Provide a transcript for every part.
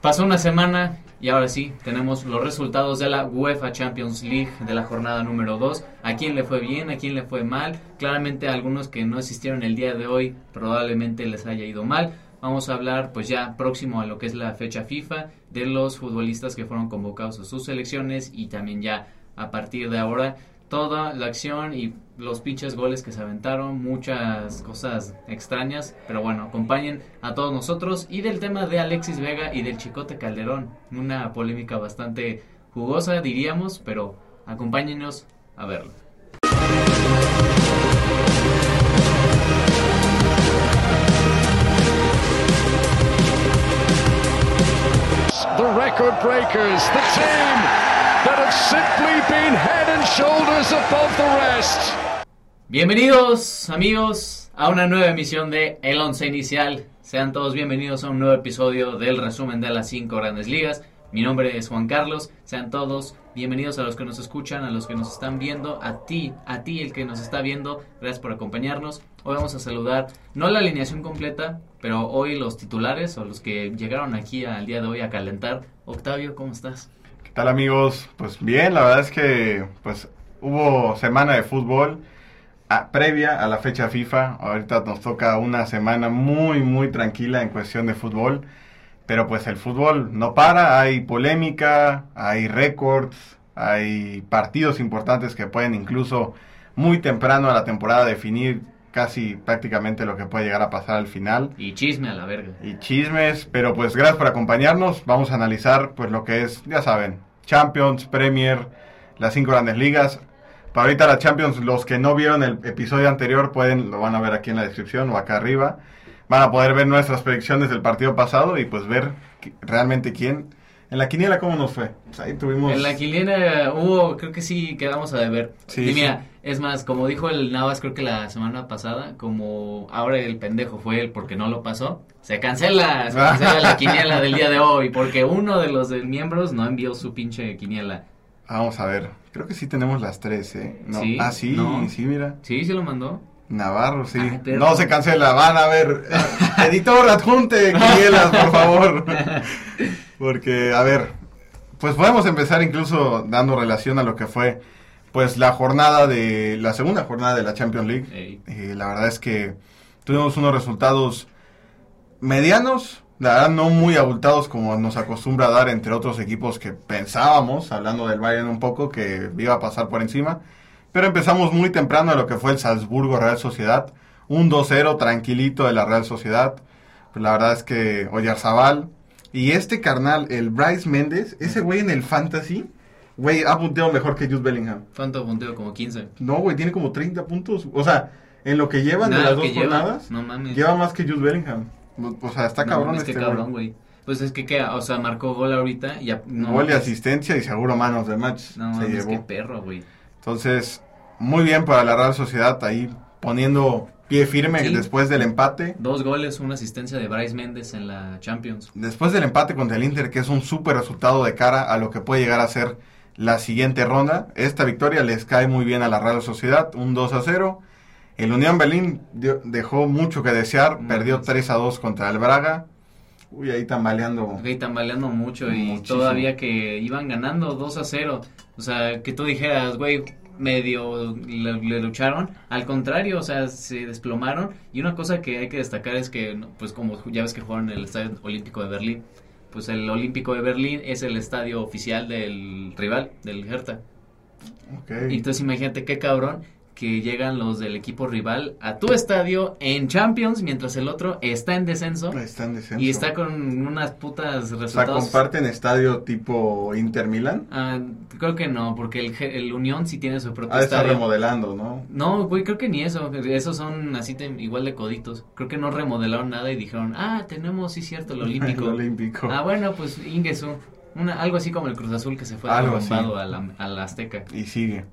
Pasó una semana y ahora sí, tenemos los resultados de la UEFA Champions League de la jornada número 2. ¿A quién le fue bien? ¿A quién le fue mal? Claramente a algunos que no asistieron el día de hoy probablemente les haya ido mal. Vamos a hablar pues ya próximo a lo que es la fecha FIFA de los futbolistas que fueron convocados a sus selecciones y también ya a partir de ahora toda la acción y los pinches goles que se aventaron, muchas cosas extrañas, pero bueno, acompañen a todos nosotros y del tema de Alexis Vega y del Chicote Calderón, una polémica bastante jugosa diríamos, pero acompáñenos a verlo. The record breakers, the team that have simply been head and shoulders above the rest. Bienvenidos amigos a una nueva emisión de El Once Inicial. Sean todos bienvenidos a un nuevo episodio del resumen de las cinco grandes ligas. Mi nombre es Juan Carlos. Sean todos bienvenidos a los que nos escuchan, a los que nos están viendo, a ti, a ti el que nos está viendo. Gracias por acompañarnos. Hoy vamos a saludar, no la alineación completa, pero hoy los titulares o los que llegaron aquí al día de hoy a calentar. Octavio, ¿cómo estás? ¿Qué tal amigos? Pues bien, la verdad es que pues hubo semana de fútbol a- previa a la fecha FIFA. Ahorita nos toca una semana muy muy tranquila en cuestión de fútbol. Pero pues el fútbol no para, hay polémica, hay récords, hay partidos importantes que pueden incluso muy temprano a la temporada definir casi prácticamente lo que puede llegar a pasar al final Y chisme a la verga. y chismes, pero pues gracias por acompañarnos. Vamos a analizar pues lo que es, ya saben, Champions, Premier, las cinco grandes ligas. Para ahorita la Champions, los que no vieron el episodio anterior pueden, lo van a ver aquí en la descripción o acá arriba. Van a poder ver nuestras predicciones del partido pasado y pues ver realmente quién. En la quiniela, ¿cómo nos fue? Pues ahí tuvimos... En la quiniela hubo, creo que sí quedamos a deber. Sí, y mira, es más, como dijo el Navas, creo que la semana pasada, como ahora el pendejo fue él porque no lo pasó, se cancela, se cancela la quiniela del día de hoy porque uno de los miembros no envió su pinche quiniela. Vamos a ver. Creo que sí tenemos las tres, ¿eh? No. ¿Sí? Ah, sí, No. sí, mira. Sí, sí lo mandó. Navarro, sí. Perro. no se cancela, van a ver. Editor, adjunte quielas, por favor. Porque, a ver, pues podemos empezar incluso dando relación a lo que fue, pues, la jornada de, la segunda jornada de la Champions League. Eh, la verdad es que tuvimos unos resultados medianos, la verdad no muy abultados como nos acostumbra a dar entre otros equipos que pensábamos, hablando del Bayern un poco, que iba a pasar por encima. Pero empezamos muy temprano a lo que fue el Salzburgo Real Sociedad, un 2-0 tranquilito de la Real Sociedad. Pues la verdad es que Oyarzabal y este carnal, el Bryce Méndez, ese güey en el Fantasy, güey, ha punteado mejor que Jude Bellingham. ¿Cuánto punteo? Como 15. No, güey, tiene como 30 puntos. O sea, en lo que llevan de las dos lleva. jornadas, No mames. lleva más que Jude Bellingham. O sea, está No cabrón mames, este qué cabrón, güey. Pues es que, ¿qué? O sea, marcó gol ahorita y ya... No, Gol y asistencia y seguro manos de match No se mames, qué llevó. perro, güey. Entonces, muy bien para la Real Sociedad ahí poniendo pie firme Sí. después del empate. Dos goles, una asistencia de Bryce Méndez en la Champions. Después del empate contra el Inter, que es un súper resultado de cara a lo que puede llegar a ser la siguiente ronda. Esta victoria les cae muy bien a la Real Sociedad, un 2 a 0. El Unión Berlín dio- dejó mucho que desear, Mm, perdió sí. 3 a 2 contra el Braga. Uy, ahí tambaleando. Ok, tambaleando mucho y todavía que iban ganando 2 a 0. O sea, que tú dijeras, güey, medio le, le lucharon. Al contrario, o sea, se desplomaron. Y una cosa que hay que destacar es que, pues como ya ves que jugaron en el Estadio Olímpico de Berlín, pues el Olímpico de Berlín es el estadio oficial del rival, del Hertha. Ok. Y entonces imagínate qué cabrón que llegan los del equipo rival a tu estadio en Champions mientras el otro está en descenso. Está en descenso. Y está con unas putas O sea, resultados. comparten estadio tipo Inter Milan. Ah, creo que no, porque el, el Unión sí tiene su propio Ah, está remodelando, ¿no? No, güey, creo que ni eso. Esos son así igual de coditos. Creo que no remodelaron nada y dijeron, ah, tenemos, sí, cierto, el Olímpico. El Olímpico. Ah, bueno, pues Ingesu. Una, algo así como el Cruz Azul que se fue Algo arrombado así. a la, a la Azteca. y sigue.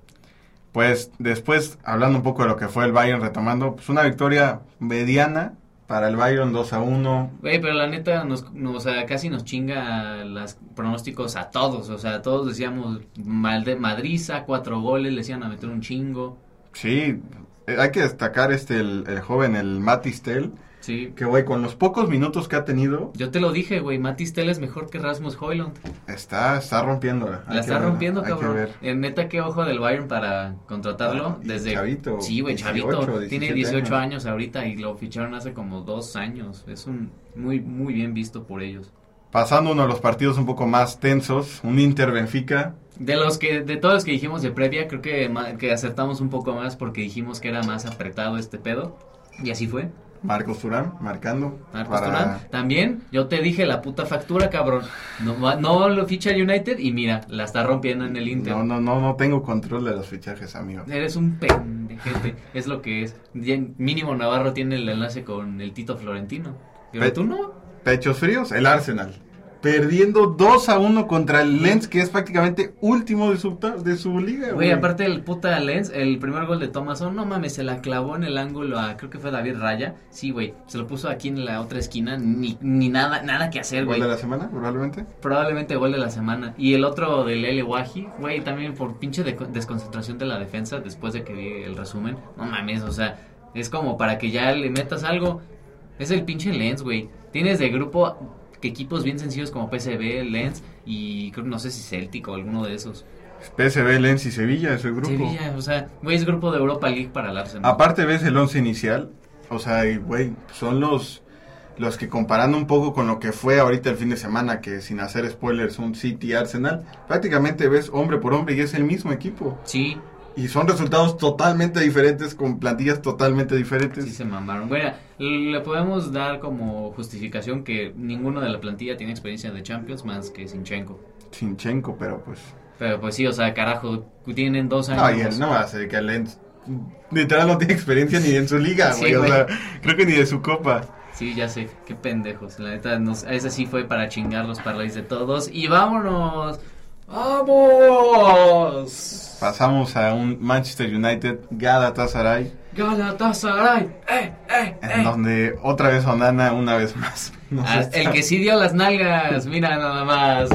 Pues después, hablando un poco de lo que fue el Bayern, retomando, pues una victoria mediana para el Bayern 2 a 1. Güey, pero la neta, nos, no, o sea, casi nos chinga los pronósticos a todos. O sea, todos decíamos Madriza, cuatro goles, le decían a meter un chingo. Sí, eh, hay que destacar este el, el joven, el Matistel, Sí. Que, güey, con los pocos minutos que ha tenido, Yo te lo dije, güey, Matis Tel es mejor que Rasmus Hoylund. está, está rompiéndola. La que está rompiendo, hay que cabrón. ver. En neta, qué ojo del Bayern para contratarlo. Ah, desde chavito, Sí, güey, 18, chavito. Tiene 17 18 años. años. ahorita y lo ficharon hace como dos años. Es un muy, muy bien visto por ellos. Pasando uno de los partidos un poco más tensos, un Inter Benfica. De los que, de todos los que dijimos de previa, creo que, que acertamos un poco más porque dijimos que era más apretado este pedo. Y así fue. Marcos Turán marcando. Marcos para-. También, yo te dije la puta factura, cabrón. No, no lo ficha el United y mira, la está rompiendo en el Inter. No, no, no, no tengo control de los fichajes, amigo. Eres un pendejete, es lo que es. Mínimo Navarro tiene el enlace con el Tito Florentino. Pero Pe- tú no. Pechos fríos, el Arsenal. Perdiendo 2 a 1 contra el Lens, que es prácticamente último de su, de su liga. Güey, aparte el puta Lens, el primer gol de Thomason, no mames, se la clavó en el ángulo a, creo que fue David Raya. Sí, güey, se lo puso aquí en la otra esquina, ni, ni nada, nada que hacer, ¿Gol güey. de la semana, probablemente? Probablemente gol de la semana. Y el otro del L. Wahi, güey, también por pinche de- desconcentración de la defensa después de que vi el resumen. No mames, o sea, es como para que ya le metas algo. Es el pinche Lens, güey. Tienes de grupo que equipos bien sencillos como PSV, Lens y creo, no sé si Celtic o alguno de esos. PSV, Lens y Sevilla, es el grupo. Sevilla, o sea, güey, es grupo de Europa League para el Arsenal. Aparte ves el once inicial, o sea, güey, son los los que comparando un poco con lo que fue ahorita el fin de semana, que sin hacer spoilers, un City Arsenal, prácticamente ves hombre por hombre y es el mismo equipo. Sí, Y son resultados totalmente diferentes, con plantillas totalmente diferentes. sí se mamaron. Bueno, le podemos dar como justificación que ninguno de la plantilla tiene experiencia de Champions más que Sinchenko. Sinchenko, pero pues... Pero pues sí, o sea, carajo, tienen dos años. No, y él no ser que el Lens literal no tiene experiencia ni en su liga, Sí, güey. o sea, creo que ni de su copa. Sí, ya sé, qué pendejos. La neta, nos, ese sí fue para chingar los parlays de todos. Y vámonos. ¡Vamos! Pasamos a un Manchester United Galatasaray, Galatasaray. ¡Eh, eh, en eh! donde otra vez Onana una vez más. Ah, está- el que sí dio las nalgas, mira nada más.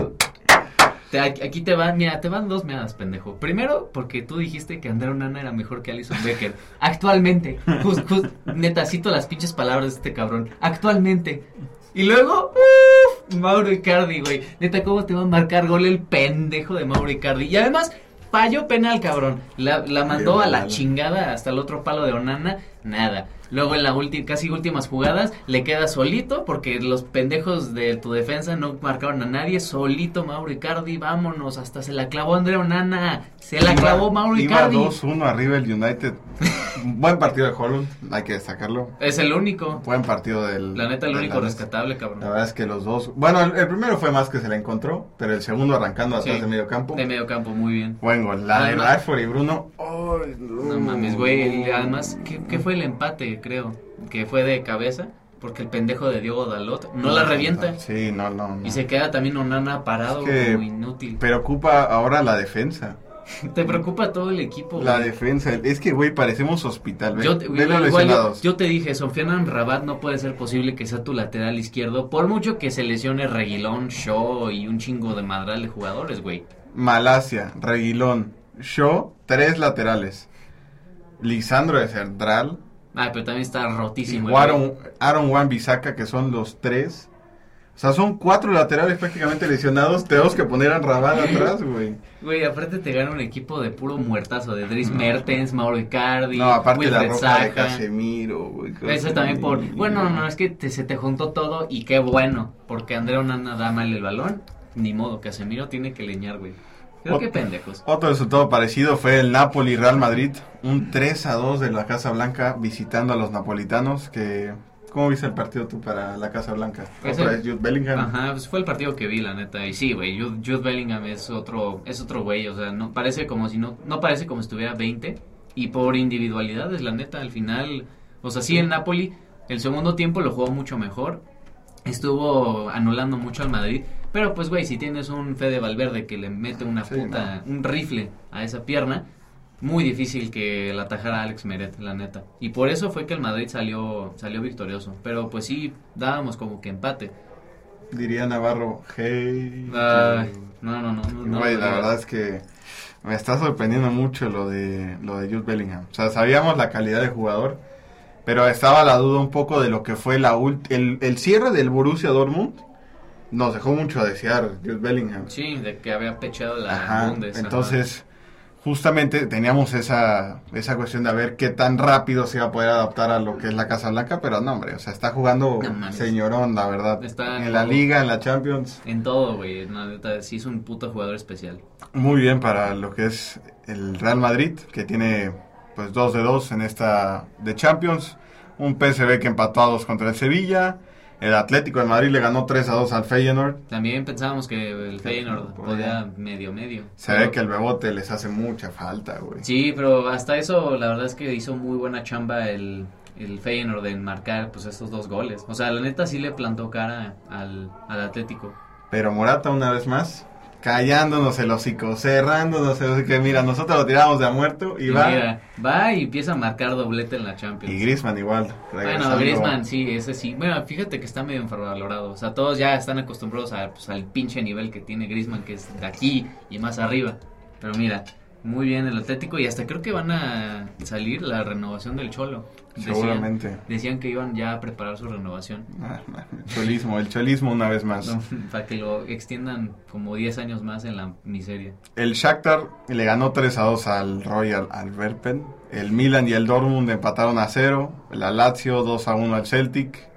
Te- aquí te van, mira, te van dos meadas, pendejo. Primero, porque tú dijiste que Andrea Onana era mejor que Alison Becker. Actualmente. Just, just, neta, cito las pinches palabras de este cabrón. Actualmente. Y luego, uff, Mauro Icardi, güey. Neta, ¿cómo te va a marcar gol el pendejo de Mauro Icardi? Y además, falló penal, cabrón. La, la mandó a la chingada hasta el otro palo de Onana. Nada. Luego en las casi últimas jugadas le queda solito porque los pendejos de tu defensa no marcaron a nadie. Solito Mauro Icardi, vámonos. Hasta se la clavó Andrea Onana. Se la Iba- clavó Mauro iba Icardi. 2-1 arriba el United. Buen partido de Holland, hay que destacarlo. Es el único. Buen partido del. La neta, el único rescatable, La cabrón. verdad es que los dos. Bueno, el, el primero fue más que se la encontró, pero el segundo arrancando atrás Sí. de medio campo. De medio campo, muy bien. Buen gol. La de Rashford y Bruno. Ay, No mames, güey. Además, ¿qué, qué fue el empate, creo? Que fue de cabeza. Porque el pendejo de Diogo Dalot no la revienta. Sí, no, no. no. Y se queda también Onana parado Es que- como inútil. Preocupa ahora la defensa. Te preocupa todo el equipo. La güey. defensa. Es que, güey, parecemos hospital. Ve, Yo te, los igual yo, te dije, Sofianan Rabat no puede ser posible que sea tu lateral izquierdo, por mucho que se lesione Reguilón, Shaw y un chingo de madral de jugadores, güey. Malasia, Reguilón, Shaw, tres laterales. Lisandro de Central, Ah, pero también está y rotísimo. güey. Aaron, Aaron Wan Bisaca, que son los tres. O sea, son cuatro laterales prácticamente lesionados. Tenemos que poner a Rabat atrás, güey. Güey, aparte te gana un equipo de puro muertazo, de Dries Mertens, Mauro Icardi, No, aparte la ropa de. Casemiro, güey. Eso también por... Bueno, no, es que te- se te juntó todo y qué bueno, porque Andrea Onana da mal el balón, ni modo, Casemiro tiene que leñar, güey. Creo que pendejos. Otro resultado parecido fue el Napoli Real Madrid, un 3 a 2 de la Casa Blanca visitando a los napolitanos. Que, ¿Cómo viste el partido tú para la Casa Blanca? Pues Otra el- Jude Bellingham. Ajá, pues fue el partido que vi, la neta. Y sí, güey, Jude, Jude Bellingham es otro, es otro güey, o sea, no parece como si no, no parece como si estuviera 20. Y por individualidades, la neta, al final, o sea, sí, el Napoli, el segundo tiempo lo jugó mucho mejor. Estuvo anulando mucho al Madrid. Pero pues, güey, si tienes un Fede Valverde que le mete una Sí, puta, un rifle a esa pierna, muy difícil que la atajara Alex Meret, la neta. Y por eso fue que el Madrid salió, salió victorioso. Pero pues sí, dábamos como que empate. Diría Navarro, hey. Ay, no, no, no. no, no la verdad es que me está sorprendiendo mucho lo de lo de Jude Bellingham. O sea, sabíamos la calidad de jugador, Pero estaba la duda un poco de lo que fue la ult- el, el cierre del Borussia Dortmund. Nos dejó mucho a desear Jude Bellingham. Sí, de que había pechado la Ajá, Bundes. Entonces, justamente teníamos esa, esa cuestión de ver qué tan rápido se iba a poder adaptar a lo que es la Casa Blanca, pero no, hombre, o sea, está jugando No señorón, la verdad. Está en en la. Liga, en la Champions. En todo, güey. sí es un puto jugador especial. Muy bien para lo que es el Real Madrid, que tiene pues dos de dos en esta de Champions. Un PSV que empató a dos contra el Sevilla. El Atlético de Madrid le ganó 3 a 2 al Feyenoord. También pensábamos que el Feyenoord podía medio, medio. Se ve que el Bebote les hace mucha falta, güey. Sí, pero hasta eso la verdad es que hizo muy buena chamba el, el Feyenoord en marcar pues estos dos goles. O sea, la neta sí le plantó cara al, al Atlético. Pero Morata una vez más, callándonos el hocico, cerrándonos el hocico. Mira, nosotros lo tiramos de a muerto y, Y va. mira, va y empieza a marcar doblete en la Champions. Y Griezmann igual. Bueno. Griezmann sí, ese sí. Bueno, fíjate que está medio infravalorado. O sea, todos ya están acostumbrados a, pues, al pinche nivel que tiene Griezmann, que es de aquí y más arriba. Pero mira, muy bien el Atlético y hasta creo que van a salir la renovación del Cholo. Decían- Seguramente. Decían que iban ya a preparar su renovación. Ah, el cholismo, el cholismo una vez más. No, para que lo extiendan como 10 años más en la miseria. El Shakhtar le ganó 3 a 2 al Royal Antwerpen. El Milan y el Dortmund empataron a 0. La Lazio 2 a 1 al Celtic.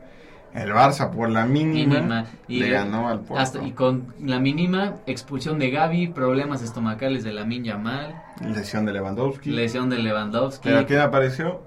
El Barça por la mínima, Mínima. Y, le ganó al Porto. hasta- y con la mínima expulsión de Gaby, problemas estomacales de la Yamal, Lesión de Lewandowski. lesión de Lewandowski. ¿Pero quién apareció?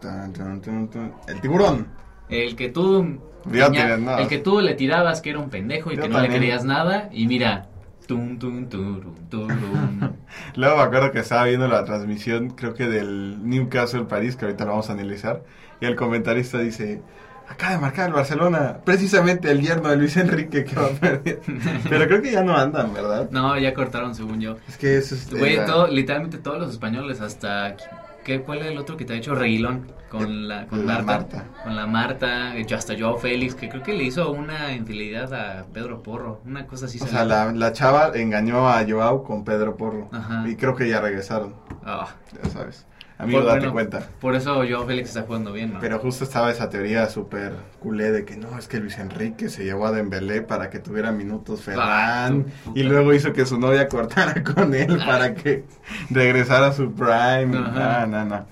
Tan, tan, tan, tan. El tiburón. El que tú el que tú le tirabas que era un pendejo y Yo que no también. le creías nada y mira, tum tum turum. Luego me acuerdo que estaba viendo la transmisión, creo que del Newcastle París, que ahorita lo vamos a analizar, y el comentarista dice, acaba de marcar el Barcelona, precisamente el yerno de Luis Enrique que va a perder. Pero creo que ya no andan, ¿verdad? no, ya cortaron según yo. Es que eso es... Güey, todo, literalmente todos los españoles hasta ¿qué cuál es el otro que te ha hecho Reguilón con la con La Marta, Marta. con la Marta, hasta Joao Félix, que creo que le hizo una infidelidad a Pedro Porro, una cosa así O se sea, la, la chava engañó a Joao con Pedro Porro. Ajá. Y creo que ya regresaron, Ah, ya sabes. Amigo, por- date bueno, cuenta. Por eso Joao Félix está jugando bien, ¿no? Pero justo estaba esa teoría súper culé de que no, es que Luis Enrique se llevó a Dembélé para que tuviera minutos Ferran Ah, puta. y luego hizo que su novia cortara con él Ah. para que regresara a su prime. No, no, no.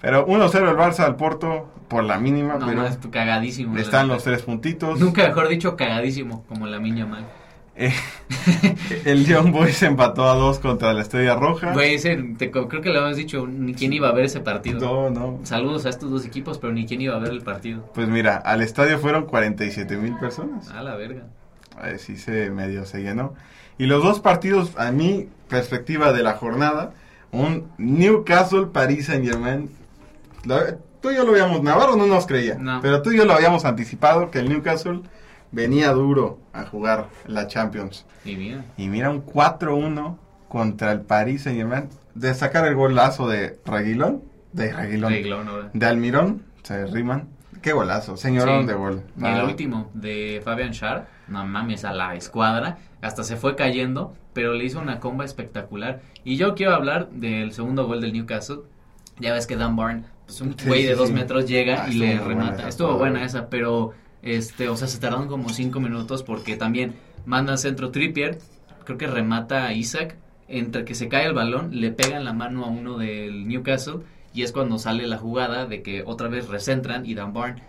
Pero 1-0 el Barça al Porto por la mínima, no, pero más, cagadísimo. la están los tres puntitos. Nunca mejor dicho cagadísimo, como la miña mal. Eh, el Young Boys empató a dos contra la Estrella Roja. Güey, creo que le habíamos dicho, ni quién iba a ver ese partido. No, no. Saludos a estos dos equipos, pero ni quién iba a ver el partido. Pues mira, al estadio fueron 47 mil personas. A la verga. Sí se medio se llenó. Y los dos partidos, a mi perspectiva de la jornada, un Newcastle Paris Saint Germain. Tú y yo lo habíamos, Navarro no nos creía, No. pero tú y yo lo habíamos anticipado que el Newcastle venía duro a jugar la Champions. Y mira. Y mira un 4-1 contra el Paris Saint Germain. De sacar el golazo de Reguilón, de Reguilón, ahora. de Almirón, se riman. Qué golazo, señorón Sí. de gol. Y el último de Fabian Schär, no mames, a la escuadra, hasta se fue cayendo, pero le hizo una comba espectacular. Y yo quiero hablar del segundo gol del Newcastle. Ya ves que Dan Barn, pues un güey sí, de dos metros llega Ah, y le buena remata. esa Estuvo buena esa, pero este, o sea, se tardaron como cinco minutos porque también mandan centro Trippier, creo que remata a Isaac, entre que se cae el balón, le pegan la mano a uno del Newcastle y es cuando sale la jugada de que otra vez recentran y Dan Barn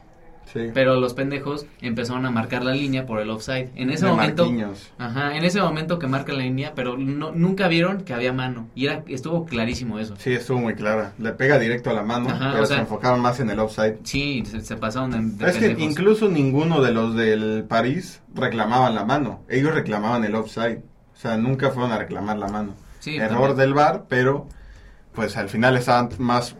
Sí. pero los pendejos empezaron a marcar la línea por el offside. En ese De momento, Marquinhos. ajá, en ese momento que marcan la línea, pero no, nunca vieron que había mano y era estuvo clarísimo eso. Sí, estuvo muy clara. Le pega directo a la mano, Ajá, pero o sea- se enfocaron más en el offside. Sí, se, se pasaron de, de es que incluso ninguno de los del París reclamaban la mano. Ellos reclamaban el offside. O sea, nunca fueron a reclamar la mano. Sí, Error también. del VAR, pero pues al final estaban más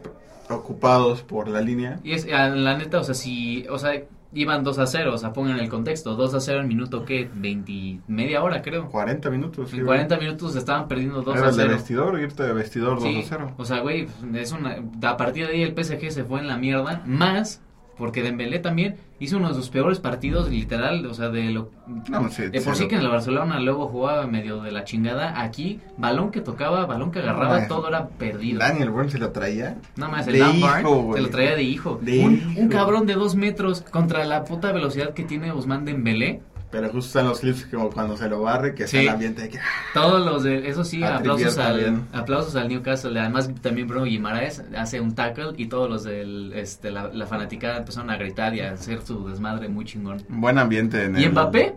ocupados por la línea. Y es, ah, la neta, o sea, si, o sea, iban 2 a 0, o sea, pongan el contexto, 2 a 0 en minuto, ¿qué? 20, media hora creo. 40 minutos. sí, En 40 minutos estaban perdiendo 2 Era a el de 0. vestidor, irte de vestidor 2 Sí, a 0. o sea, güey, es una, a partir de ahí el PSG se fue en la mierda, más Porque Dembélé también hizo uno de sus peores partidos, literal, o sea, de lo... No, sí, de por sí que en el Barcelona luego jugaba medio de la chingada. Aquí, balón que tocaba, balón que agarraba, No, todo era perdido. Daniel Burns se lo traía. Nada más, el Lampard se lo traía de hijo. De un, hijo. un cabrón de dos metros contra la puta velocidad que tiene Ousmane Dembélé. Pero justo en los clips como cuando se lo barre, que Sí. está el ambiente de que... Todos los de, eso sí, aplausos al, aplausos al Newcastle. Además, también Bruno Guimaraes hace un tackle y todos los de este, la, la fanaticada empezaron a gritar y a hacer su desmadre muy chingón. Buen ambiente en ¿Y el- Mbappé?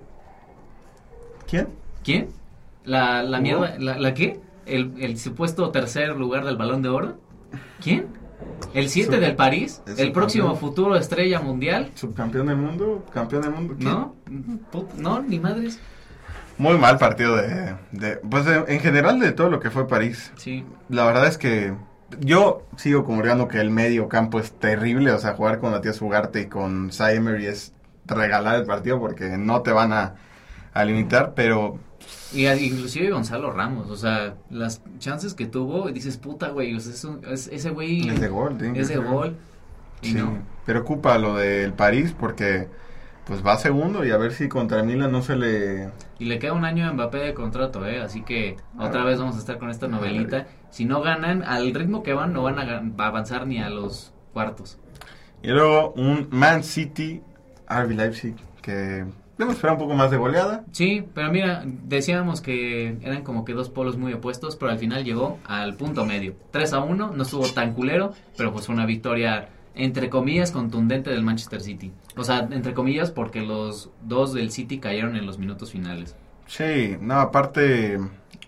¿Quién? ¿Quién? ¿La, la mierda? ¿La, la qué? ¿El, ¿El supuesto tercer lugar del Balón de Oro? ¿Quién? ¿El 7 Sub- del París? el ¿El próximo futuro estrella mundial? ¿Subcampeón del mundo? ¿Campeón del mundo? ¿Quién? ¿No? No, ni madres. Muy mal partido de... de- pues de- en general de todo lo que fue París. Sí. La verdad es que yo sigo comulgando que el medio campo es terrible. O sea, jugar con Matías Ugarte y con Cy Emery es regalar el partido porque no te van a, a limitar. Pero Y inclusive Gonzalo Ramos, o sea, las chances que tuvo, dices, puta, güey, o sea, es un- es- ese güey es de gol. tiene que es de ser. gol. Y Sí, no. preocupa lo del París porque pues va segundo y a ver si contra Milan no se le... Y le queda un año a Mbappé de contrato, ¿eh? Así que A otra ver. vez vamos a estar con esta novelita. Si no ganan, al ritmo que van, no van a avanzar ni a los cuartos. Y luego un Man City, RB Leipzig, que debemos esperar un poco más de goleada. Sí, pero mira, decíamos que eran como que dos polos muy opuestos, pero al final llegó al punto medio. 3 a 1, no estuvo tan culero, pero pues fue una victoria entre comillas contundente del Manchester City. O sea, entre comillas porque los dos del City cayeron en los minutos finales. Sí, no, aparte,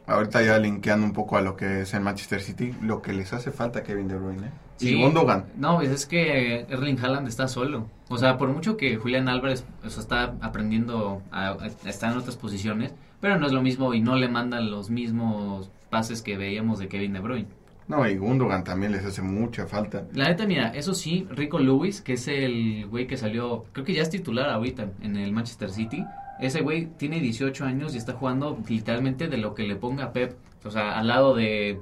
ahorita ya linkeando un poco a lo que es el Manchester City, lo que les hace falta a Kevin De Bruyne. Sí. Y Gundogan. No, pues es que Erling Haaland está solo. O sea, por mucho que Julián Álvarez o sea, está aprendiendo a, a estar en otras posiciones, pero no es lo mismo y no le mandan los mismos pases que veíamos de Kevin De Bruyne. No, y Gundogan también les hace mucha falta. La neta, mira, eso sí, Rico Lewis, que es el güey que salió, creo que ya es titular ahorita en el Manchester City. Ese güey tiene 18 años y está jugando literalmente de lo que le ponga Pep. O sea, al lado de,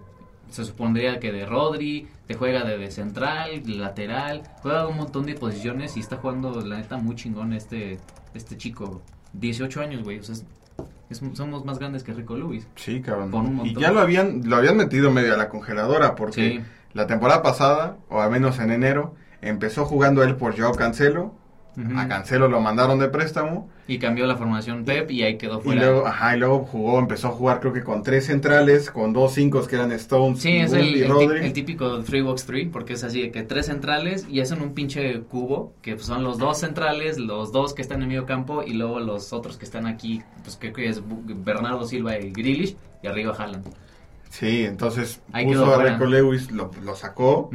se supondría que de Rodri, te juega de, de central, lateral, juega un montón de posiciones y está jugando, la neta, muy chingón este, este chico. 18 años, güey, o sea, es- es- somos más grandes que Rico Lewis. Sí, cabrón. Y ya lo habían, lo habían metido medio a la congeladora porque Sí. la temporada pasada, o al menos en enero, empezó jugando él por Joao Cancelo. A Cancelo lo mandaron de préstamo. Y cambió la formación Pep y ahí quedó Y fuera. luego, ajá, y luego jugó, empezó a jugar creo que con tres centrales, con dos cinco que eran Stones Sí, es el, y el ti- Rodri. el típico 3-box-3, porque es así de que tres centrales y hacen un pinche cubo, que pues, son los dos centrales, los dos que están en medio campo y luego los otros que están aquí, pues creo que es Bernardo Silva y Grealish y arriba Haaland. Sí, entonces Ahí puso a. Rico Lewis, lo, lo sacó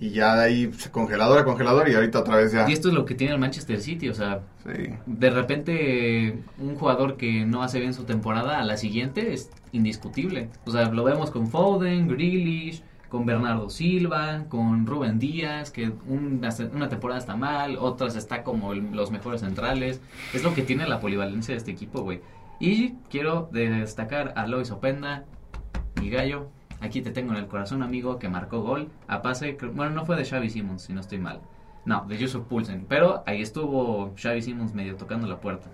y ya de ahí se- congeladora, congeladora y ahorita otra vez ya. Y esto es lo que tiene el Manchester City, o sea, Sí. de repente un jugador que no hace bien su temporada a la siguiente es indiscutible. O sea, lo vemos con Foden, Grealish, con Bernardo Silva, con Rubén Díaz, que una, una temporada está mal, otras está como el- los mejores centrales. Es lo que tiene la polivalencia de este equipo, güey. Y quiero destacar a Lois Openda, mi gallo. Aquí te tengo en el corazón, amigo, que marcó gol a pase. Bueno, no fue de Xavi Simons, si no estoy mal. No, de Yusuf Poulsen. Pero ahí estuvo Xavi Simons medio tocando la puerta.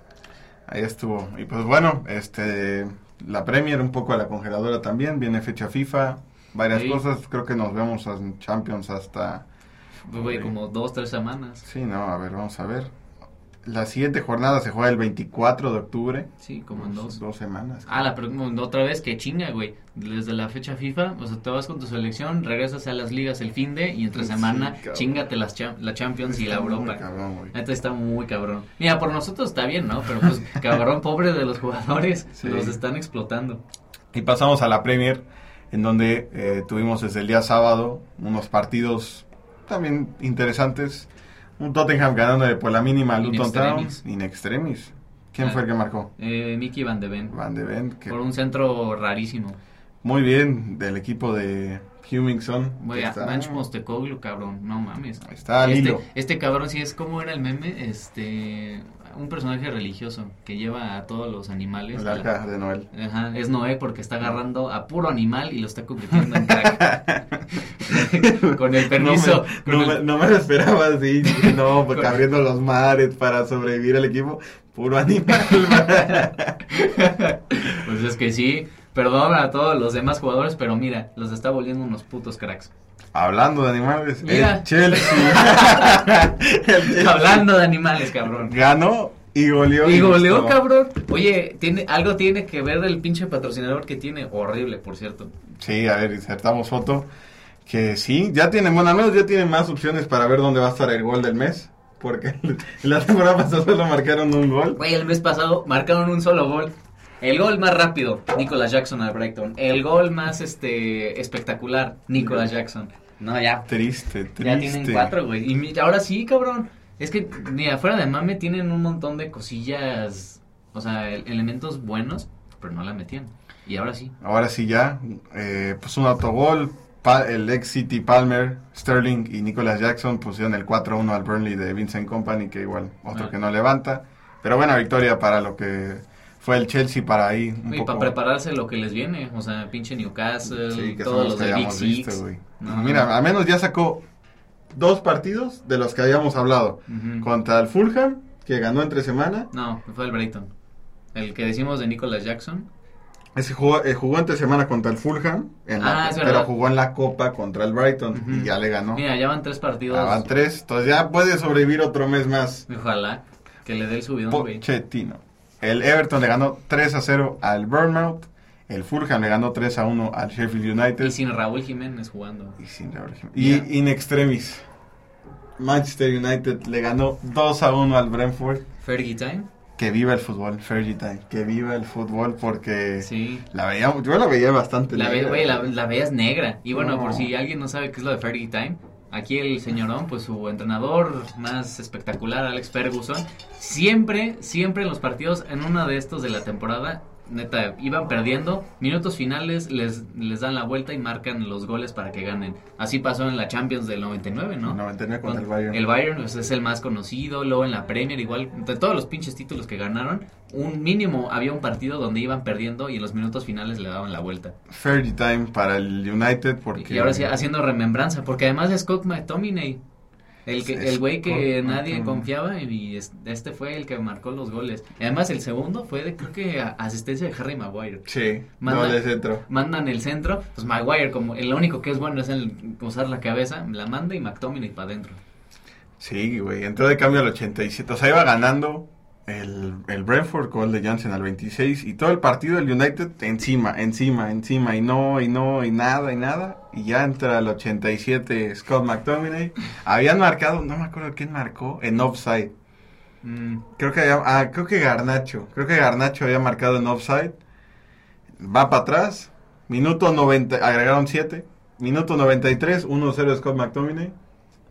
Ahí estuvo. Y pues bueno, este la Premier un poco a la congeladora también, viene fecha FIFA, varias Sí. cosas, creo que nos vemos en Champions hasta Ok. como dos, tres semanas. Sí, no, a ver, vamos a ver. La siguiente jornada se juega el 24 de octubre. Sí, como en dos. Dos semanas. Ah, la pero otra vez que chinga, güey. Desde la fecha FIFA, o sea, te vas con tu selección, regresas a las ligas el fin de y entre semana chingate las cham- la Champions y la Europa. cabrón, güey. Está muy cabrón. Mira, por nosotros está bien, ¿no? Pero pues cabrón, pobre de los jugadores, Sí. los están explotando. Y pasamos a la Premier, en donde eh, tuvimos desde el día sábado unos partidos también interesantes. Un Tottenham ganándole por la mínima al Luton Town. In extremis. ¿Quién Ah. fue el que marcó? Eh, Mickey Van de Ven. Van de Ven. que Por un centro rarísimo. Muy bien, del equipo de Hummingson. Que está- Manch Mostecoglou, cabrón, no mames. Está al este, hilo. este cabrón sí es como era el meme, este... un personaje religioso que lleva a todos los animales. El arca de Noel. Ajá, es Noé porque está agarrando a puro animal y lo está convirtiendo en crack. con el permiso. No me, no, Me, no me, lo esperaba así. No, porque abriendo los mares para sobrevivir al equipo. Puro animal. pues es que sí. Perdón a todos los demás jugadores, pero mira, los está volviendo unos putos cracks. Hablando de animales, Mira. el Chelsea. el Chelsea. Hablando de animales, cabrón. Ganó y goleó. Y goleó, cabrón. Oye, tiene, algo tiene que ver el pinche patrocinador que tiene. Horrible, por cierto. Sí, a ver, insertamos foto. Que sí, ya tienen, bueno, al menos ya tienen más opciones para ver dónde va a estar el gol del mes. Porque la temporada pasada solo marcaron un gol. Güey, el mes pasado marcaron un solo gol. El gol más rápido, Nicolas Jackson al Brighton. El gol más este espectacular, Nicolas Jackson. No, ya. Triste, triste. Ya tienen cuatro, güey. Y ahora sí, cabrón. Es que, mira, fuera de mame tienen un montón de cosillas, o sea, elementos buenos, pero no la metían. Y ahora sí. Ahora sí ya. Eh, pues un autogol. El ex City Palmer, Sterling y Nicolas Jackson pusieron el 4-1 al Burnley de Vincent Company, que igual otro Ah. que no levanta. Pero buena victoria para lo que fue el Chelsea para ahí. Un Y poco... para prepararse lo que les viene, o sea, pinche Newcastle, Sí, que son todos los que de Big Six. visto, güey. No, Mira, al menos ya sacó dos partidos de los que habíamos hablado. Contra el Fulham, que ganó entre semana. No, fue el Brighton. El que decimos de Nicolas Jackson. Ese jugó, eh, jugó entre semana contra el Fulham, en la- Ah, pero jugó en la Copa contra el Brighton y ya le ganó. Mira, ya van tres partidos. Ah, van tres, entonces ya puede sobrevivir otro mes más. Ojalá que le dé el subidón. Pochettino. El Everton le ganó 3 a 0 al Bournemouth. El Fulham le ganó 3 a 1 al Sheffield United. Y sin Raúl Jiménez jugando. Y sin Raúl Jiménez. Y in extremis. Manchester United le ganó 2 a 1 al Brentford. Fergie Time. Que viva el fútbol, Fergie time. Que viva el fútbol porque Sí. la veía, yo la veía bastante La, ve, negra. güey, la, la veías negra. Y bueno, No. por si alguien no sabe qué es lo de Fergie Time, aquí el señorón, pues su entrenador más espectacular, Alex Ferguson, siempre, siempre en los partidos, en uno de estos de la temporada, neta, iban perdiendo, minutos finales les, les dan la vuelta y marcan los goles para que ganen. Así pasó en la Champions del 99, ¿no? 99 contra el Con- Bayern. El Bayern pues, es el más conocido, luego en la Premier igual, de todos los pinches títulos que ganaron, un mínimo había un partido donde iban perdiendo y en los minutos finales le daban la vuelta. Fergie time para el United porque... Y ahora sí, haciendo remembranza, porque además es Scott McTominay, el que el güey que nadie confiaba y es- este fue el que marcó los goles. Además el segundo fue de creo que asistencia de Harry Maguire. Sí, Manda- no de centro. Mandan el centro, pues Maguire como el único que es bueno es el usar la cabeza, la manda y McTominay para adentro. Sí, güey, entró de cambio al 87. O sea, iba ganando el, el Brentford, gol de Jansen al 26. Y todo el partido del United encima, encima, encima. Y no, y no, y nada, y nada. Y ya entra al 87 Scott McTominay. Habían marcado, no me acuerdo quién marcó, en offside. Mm, Creo que, había- ah, creo que Garnacho. Creo que Garnacho había marcado en offside. Va para atrás. Minuto 90, agregaron 7. Minuto 93, 1-0 Scott McTominay.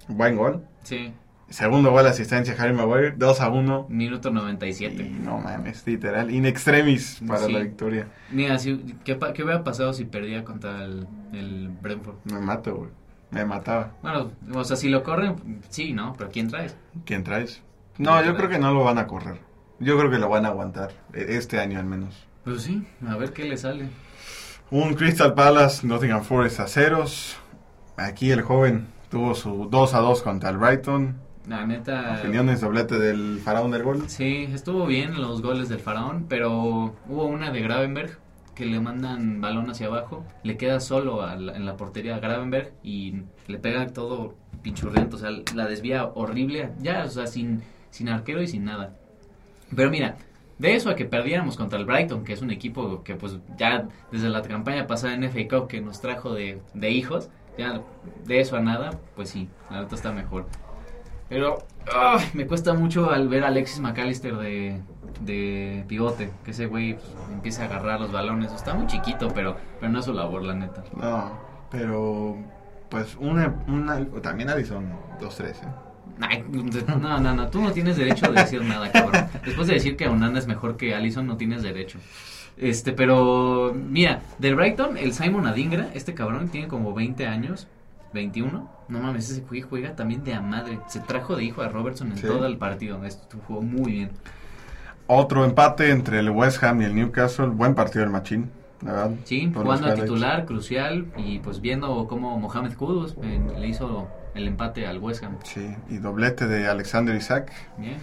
Buen gol. sí, Segundo gol, asistencia Harry Maguire, 2 a 1. minuto Y 97. no mames, literal, in extremis para Sí. la victoria. Mira, si, ¿qué, ¿qué hubiera pasado si perdía contra el, el Brentford? Me mato, güey. Me mataba. Bueno, o sea, si lo corren, sí, ¿no? Pero ¿quién traes? ¿Quién traes? No, yo creo que no lo van a correr. Yo creo que lo van a aguantar, e- este año al menos. Pues sí, a ver qué le sale. Un Crystal Palace, Nottingham Forest a ceros. Aquí el joven tuvo su 2 a 2 contra el Brighton. La neta. Opiniones, doblete del faraón del gol. Sí, estuvo bien los goles del faraón, pero hubo una de Gravenberg que le mandan balón hacia abajo, le queda solo a la- en la portería a Gravenberg y le pega todo pinchurriento, o sea, la desvía horrible, ya, o sea, sin, sin arquero y sin nada. Pero mira, de eso a que perdiéramos contra el Brighton, que es un equipo que pues ya desde la campaña pasada en FA Cup que nos trajo de, de hijos, ya de eso a nada, pues sí, la neta está mejor. Pero me cuesta mucho al ver a Alexis McAllister de, de pivote, que ese güey pues, empiece a agarrar los balones. Está muy chiquito, pero, pero no es su labor, la neta. No, pero pues una, una también Addison 2-3, ¿eh? Ay, no, no, no, tú no tienes derecho de decir nada, cabrón. Después de decir que Onana es mejor que Allison, no tienes derecho. Este, pero mira, del Brighton, el Simon Adingra, este cabrón tiene como 20 años 21. No mames, ese juega, juega también de a madre. Se trajo de hijo a Robertson en Sí. todo el partido. Esto jugó muy bien. Otro empate entre el West Ham y el Newcastle. Buen partido del Machín, la verdad. Sí, jugando a titular, crucial. Y pues viendo cómo Mohamed Kudus eh, le hizo el empate al West Ham. Sí, y doblete de Alexander Isaac. Bien.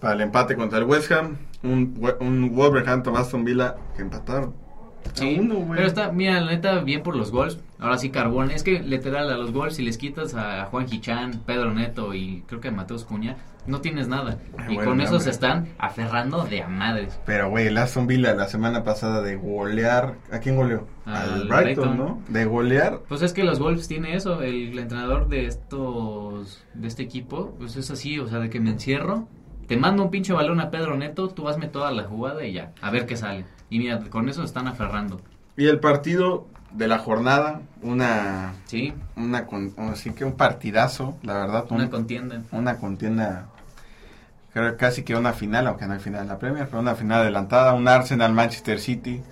Para el empate contra el West Ham. Un, un Wolverhampton Aston Villa que empataron. Sí, A uno, güey. pero está, mira, la neta, bien por los gols. Ahora sí, Carbón. Es que literal, a los gols, si les quitas a Juan Gichan, Pedro Neto y creo que a Mateus Cuña, no tienes nada. Ay, y bueno, con eso se están aferrando de a madres. Pero, güey, el Aston Villa la semana pasada de golear. ¿A quién goleó? Al Al Brighton, Brighton. ¿no? De golear. Pues es que los Wolves tiene eso, el, entrenador de estos, de este equipo, pues es así, o sea, de que me encierro, te mando un pinche balón a Pedro Neto, tú hazme toda la jugada y ya, a ver qué sale. Y mira, con eso están aferrando, Y el partido de la jornada, una. ¿sí? una así que un partidazo, la verdad. un- Una contienda. una contienda, creo casi que una final, aunque no hay final en la Premier, pero una final adelantada, un Arsenal-Manchester City,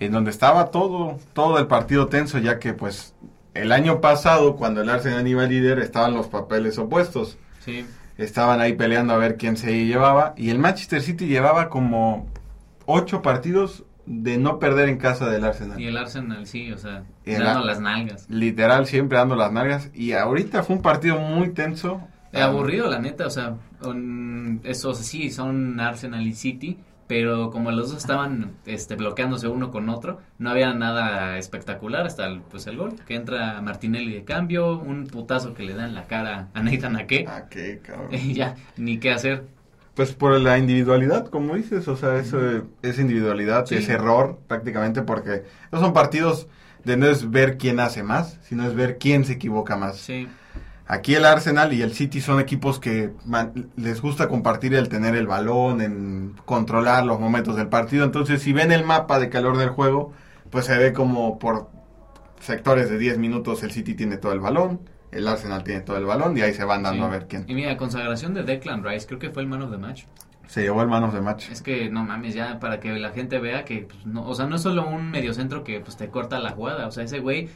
en donde estaba todo, todo el partido tenso, ya que pues el año pasado, cuando el Arsenal iba líder, estaban los papeles opuestos. Sí, Estaban ahí peleando a ver quién se llevaba, y el Manchester City llevaba como ocho partidos de no perder en casa del Arsenal. y el Arsenal, sí, o sea, el dando las nalgas. Literal, siempre dando las nalgas, y ahorita fue un partido muy tenso. Eh, aburrido, la neta, o sea, un- esos sí, son Arsenal y City, pero como los dos estaban este, bloqueándose uno con otro, no había nada espectacular hasta el, pues, el gol, que entra Martinelli de cambio, un putazo que le da en la cara a Nathan Ake, Ah, qué cabrón. y ya, ni qué hacer. Pues por la individualidad, como dices, o sea, eso, esa individualidad, Sí. ese error prácticamente, porque no son partidos de no es ver quién hace más, sino es ver quién se equivoca más. Sí, Aquí el Arsenal y el City son equipos que man- les gusta compartir el tener el balón, en controlar los momentos del partido. Entonces, si ven el mapa de calor del juego, pues se ve como por sectores de 10 minutos el City tiene todo el balón, el Arsenal tiene todo el balón y ahí se van dando sí. a ver quién. Y mira, consagración de Declan Rice, creo que fue el man of the match. Se llevó el manos de match. Es que no mames, ya para que la gente vea que, pues, no, o sea, no es solo un mediocentro que pues te corta la jugada, o sea, ese güey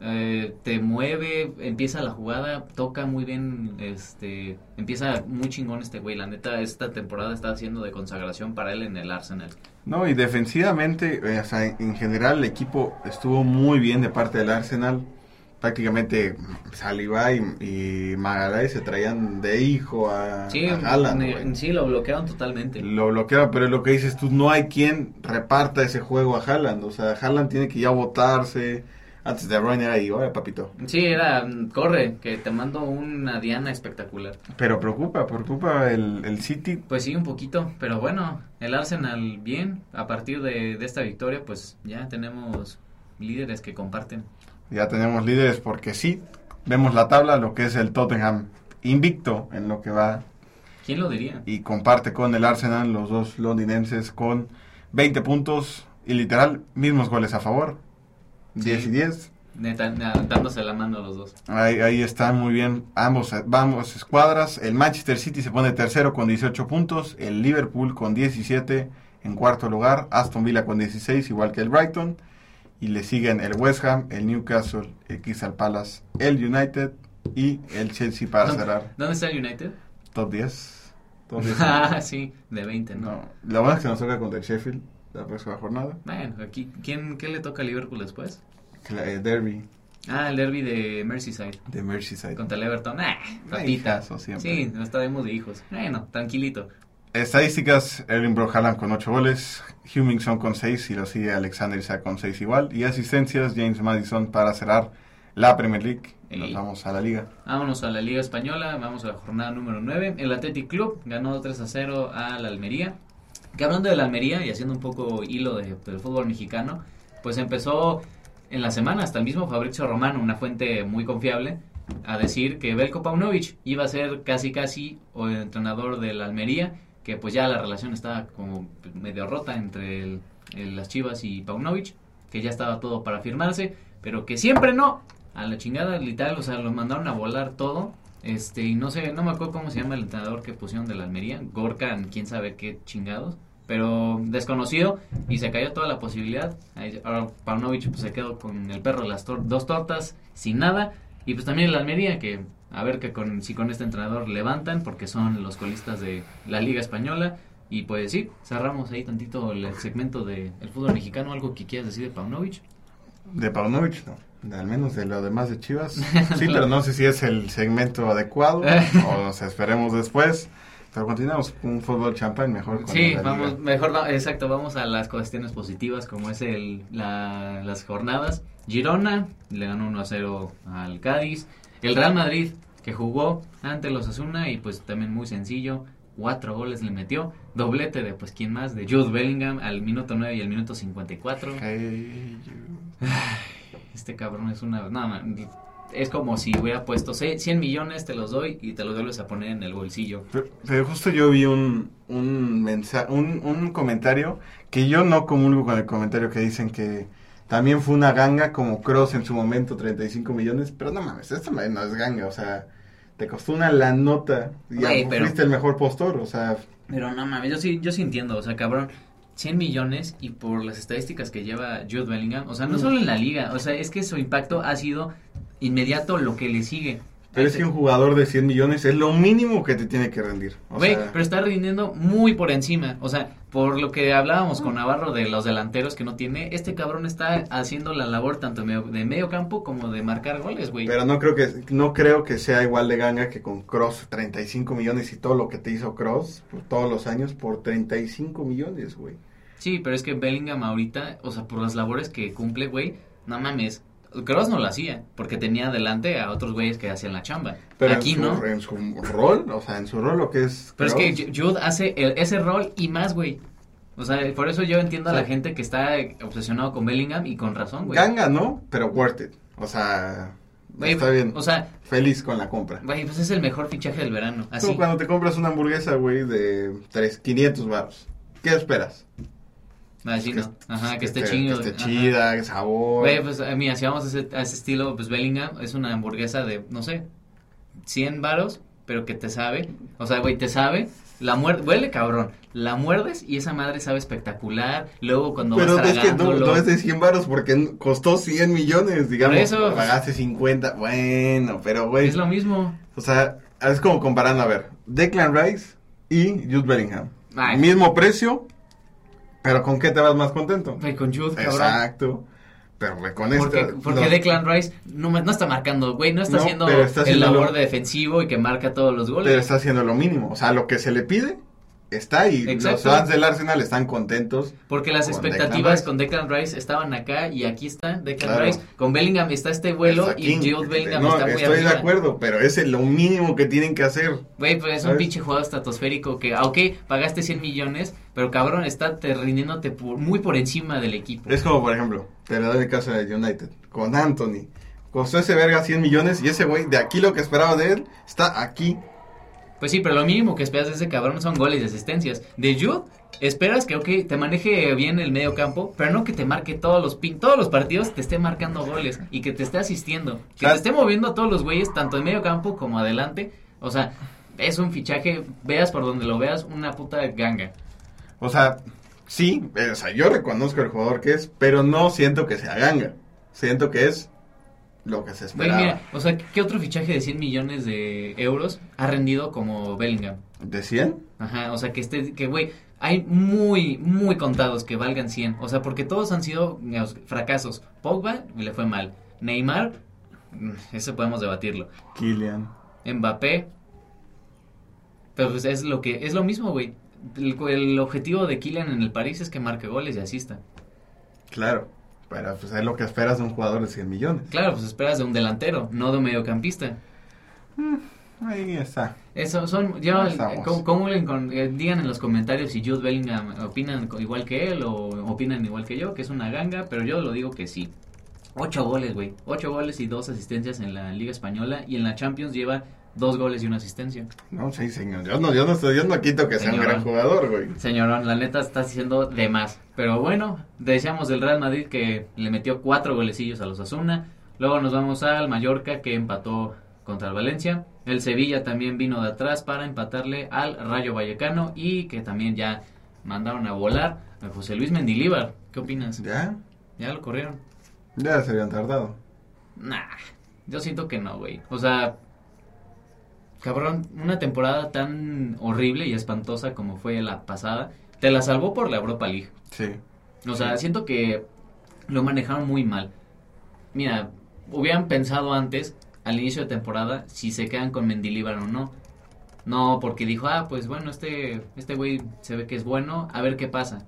eh, te mueve, empieza la jugada, toca muy bien, este, empieza muy chingón este güey, la neta, esta temporada está haciendo de consagración para él en el Arsenal. No, y defensivamente, eh, o sea, en general el equipo estuvo muy bien de parte del Arsenal. Prácticamente Saliba y, y Magalhaes se traían de hijo a, Sí, a Haaland, ne- sí, lo bloquearon totalmente. Lo bloquearon, pero lo que dices tú, no hay quien reparta ese juego a Haaland. O sea, Haaland tiene que ya votarse. Antes de Bruyne era ahí, oye papito. Sí, era, corre, que te mando una diana espectacular. Pero preocupa, preocupa el, el City. Pues sí, un poquito, pero bueno, el Arsenal bien, a partir de, de esta victoria, pues ya tenemos líderes que comparten. Ya tenemos líderes porque sí, vemos la tabla, lo que es el Tottenham invicto en lo que va ¿Quién lo diría? y comparte con el Arsenal, los dos londinenses con 20 puntos y literal mismos goles a favor. Sí. 10 y 10. Neta, na- dándose la mano los dos. Ahí, ahí están muy bien ambos, ambos escuadras. El Manchester City se pone tercero con 18 puntos. El Liverpool con 17 en cuarto lugar. Aston Villa con 16, igual que el Brighton. Y le siguen el West Ham, el Newcastle, el Crystal Palace, el United y el Chelsea para ¿Dónde, cerrar ¿Dónde está el United? top 10. Top 10. Ah, sí, de 20, ¿no? no, lo bueno es que nos toca contra el Sheffield la próxima jornada. Bueno, aquí, ¿quién, ¿qué le toca a Liverpool después? El eh, derby Ah, el derby de Merseyside de Merseyside. contra el Everton. Ah, hijazo siempre. Sí, no estaremos de hijos. Bueno, tranquilito. Estadísticas, Erling Brook Haaland con 8 goles, Hummingson con 6 y lo sigue Alexander Isaac con 6 igual. Y asistencias, James Madison para cerrar la Premier League. Y nos vamos a la liga. Vámonos a la Liga Española, vamos a la jornada número 9. El Athletic Club ganó 3 a 0 a la Almería. Que hablando de la Almería y haciendo un poco hilo de- del fútbol mexicano, pues empezó en la semana hasta el mismo Fabrizio Romano, una fuente muy confiable, a decir que Belko Paunovic iba a ser casi casi o el entrenador de la Almería, que pues ya la relación estaba como medio rota entre el- las Chivas y Paunovic, que ya estaba todo para firmarse, pero que siempre no, a la chingada literal, o sea, los mandaron a volar todo. Este, y no sé, no me acuerdo cómo se llama el entrenador que pusieron de la Almería, Gorkan, quién sabe qué chingados, pero desconocido y se cayó toda la posibilidad. Ahora Paunovic pues, se quedó con el perro las dos tortas, sin nada. Y pues también el Almería, que a ver que con, si con este entrenador levantan, porque son los colistas de la Liga Española. Y pues sí, cerramos ahí tantito el segmento del fútbol mexicano. ¿Algo que quieras decir de Paunovic? De Paunovic, no. De- al menos de lo demás de Chivas. Sí, pero no sé si es el segmento adecuado o nos esperemos después. Pero continuamos con un fútbol champán mejor. con Sí, vamos, liga. mejor, va- exacto, vamos a las cuestiones positivas como es el, la- las jornadas. Girona le ganó 1 a 0 al Cádiz. El Real Madrid que jugó ante los Asuna y pues también muy sencillo, cuatro goles le metió. Doblete de pues quién más, de Jude Bellingham al minuto 9 y al minuto 54. Hey. Este cabrón es una... No, man, es como si hubiera puesto "Sí, 100 millones, te los doy y te los vuelves a poner en el bolsillo. Pero, pero justo yo vi un, un, mensa- un, un comentario que yo no comulgo con el comentario que dicen que también fue una ganga como Cross en su momento, 35 millones. Pero no mames, esto no es ganga, o sea, te costó una la nota y pero- fuiste el mejor postor, o sea, Pero no mames, yo sí, yo sí entiendo, o sea, cabrón, 100 millones y por las estadísticas que lleva Jude Bellingham, o sea, no solo en la liga, o sea, es que su impacto ha sido inmediato lo que le sigue. Pero es que un jugador de 100 millones es lo mínimo que te tiene que rendir. O sea, pero está rindiendo muy por encima. O sea, por lo que hablábamos con Navarro de los delanteros que no tiene, este cabrón está haciendo la labor tanto de medio, de medio campo como de marcar goles, güey. Pero no creo que no creo que sea igual de ganga que con Cross 35 millones y todo lo que te hizo Cross por todos los años por 35 millones, güey. Sí, pero es que Bellingham ahorita, o sea, por las labores que cumple, güey, no mames. Kroos no lo hacía, porque tenía delante a otros güeyes que hacían la chamba. Pero Aquí en su, no. en su rol, o sea, en su rol lo que es Pero es que Jude hace el- ese rol y más, güey. O sea, por eso yo entiendo a la gente que está obsesionado con Bellingham y con razón, güey. ganga, ¿no? Pero worth it. O sea, Güey, está bien. O sea, Feliz con la compra. güey, pues es el mejor fichaje del verano. Tú Así. cuando te compras una hamburguesa, güey, de 3, 500 baros, ¿qué esperas? Así Que no. Ajá, que, esté chido. Que esté ajá. chida, que sabor. Güey, pues mira, si vamos a ese, a ese estilo, pues Bellingham es una hamburguesa de, no sé, 100 varos, pero que te sabe. O sea, güey, te sabe. La muer huele cabrón. La muerdes y esa madre sabe espectacular. Luego cuando Pero vas es que no, no es de 100 baros porque costó 100 millones, digamos. Por eso, pues- pagaste 50. Bueno, pero güey. es lo mismo. O sea, es como comparando, a ver, Declan Rice y Jude Bellingham. Ay. Mismo precio, pero ¿con qué te vas más contento? Con Jude, cabrón. Exacto. Pero con Porque, esto. porque no. Declan Rice no, no está marcando, güey, no está No, haciendo está el labor lo- de defensivo y que marca todos los goles. Pero está haciendo lo mínimo. O sea, lo que se le pide está y Exacto. los fans del Arsenal están contentos. Porque las con expectativas Declan con Declan Rice estaban acá y aquí está Declan Claro. Rice. Con Bellingham está este vuelo Está y. Jude Bellingham No, está muy estoy arriba. de acuerdo, pero ese es lo mínimo que tienen que hacer. Güey, pues es un pinche jugador estratosférico que, ah, ok, pagaste 100 millones, pero cabrón, está te rindiéndote por- muy por encima del equipo. Es como, por ejemplo, te le doy el caso de United, con Anthony. Costó ese verga 100 millones y ese güey, de aquí lo que esperaba de él, está aquí. Pues sí, pero lo mínimo que esperas de ese cabrón son goles y asistencias. De Jude, esperas que, ok, te maneje bien el medio campo, pero no que te marque todos los pin todos los partidos, te esté marcando goles y que te esté asistiendo. Que te esté moviendo a todos los güeyes, tanto en medio campo como adelante. O sea, es un fichaje, veas por donde lo veas, una puta ganga. O sea, sí, eh, o sea, yo reconozco el jugador que es, pero no siento que sea ganga. Siento que es lo que se esperaba. mira, o sea, ¿qué otro fichaje de 100 millones de euros ha rendido como Bellingham? ¿De 100? Ajá, o sea, que esté, que güey, hay muy, muy contados que valgan 100. O sea, porque todos han sido digamos, fracasos. Pogba le fue mal. Neymar, mm, eso podemos debatirlo. Kylian. Mbappé, pero pues es lo que, es lo mismo, güey. El, el objetivo de Kylian en el París es que marque goles y asista. Claro. Pero pues es lo que esperas de un jugador de 100 millones. Claro, pues esperas de un delantero, no de un mediocampista. Ahí está. Eso son, ya. ¿cómo- cómo eh, digan en los comentarios si Jude Bellingham opinan igual que él o opinan igual que yo, que es una ganga, pero yo lo digo que sí. Ocho goles, güey. Ocho goles y dos asistencias en la Liga Española y en la Champions lleva dos goles y una asistencia. No, sí, señor. Yo no, yo no estoy, yo no quito que sea un gran jugador, güey. Señorón, la neta está haciendo de más. Pero bueno, decíamos del Real Madrid que le metió cuatro golecillos a los Asuna. Luego nos vamos al Mallorca que empató contra el Valencia. El Sevilla también vino de atrás para empatarle al Rayo Vallecano y que también ya mandaron a volar a José Luis Mendilíbar. ¿Qué opinas? ¿Ya? ¿Ya lo corrieron? Ya se habían tardado. Nah. Yo siento que no, güey. O sea, cabrón, una temporada tan horrible y espantosa como fue la pasada, te la salvó por la Europa League. Sí. O sea, siento que lo manejaron muy mal. Mira, hubieran pensado antes, al inicio de temporada, si se quedan con Mendilibar o no. No, porque dijo, ah, pues bueno, este este güey se ve que es bueno, a ver qué pasa.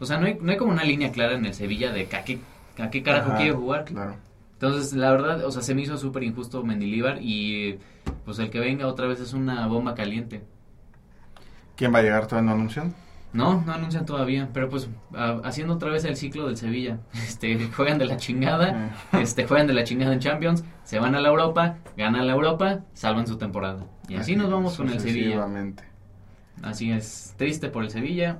O sea, no hay, no hay como una línea clara en el Sevilla de que a qué, a qué carajo Ajá, quiere jugar. Claro. Entonces, la verdad, o sea, se me hizo súper injusto Mendilibar y pues el que venga otra vez es una bomba caliente. ¿Quién va a llegar todavía no anuncian? No, no anuncian todavía, pero pues a- haciendo otra vez el ciclo del Sevilla. Este, juegan de la chingada, este, juegan de la chingada en Champions, se van a la Europa, ganan la Europa, salvan su temporada. Y así nos vamos con el Sevilla. Así es, triste por el Sevilla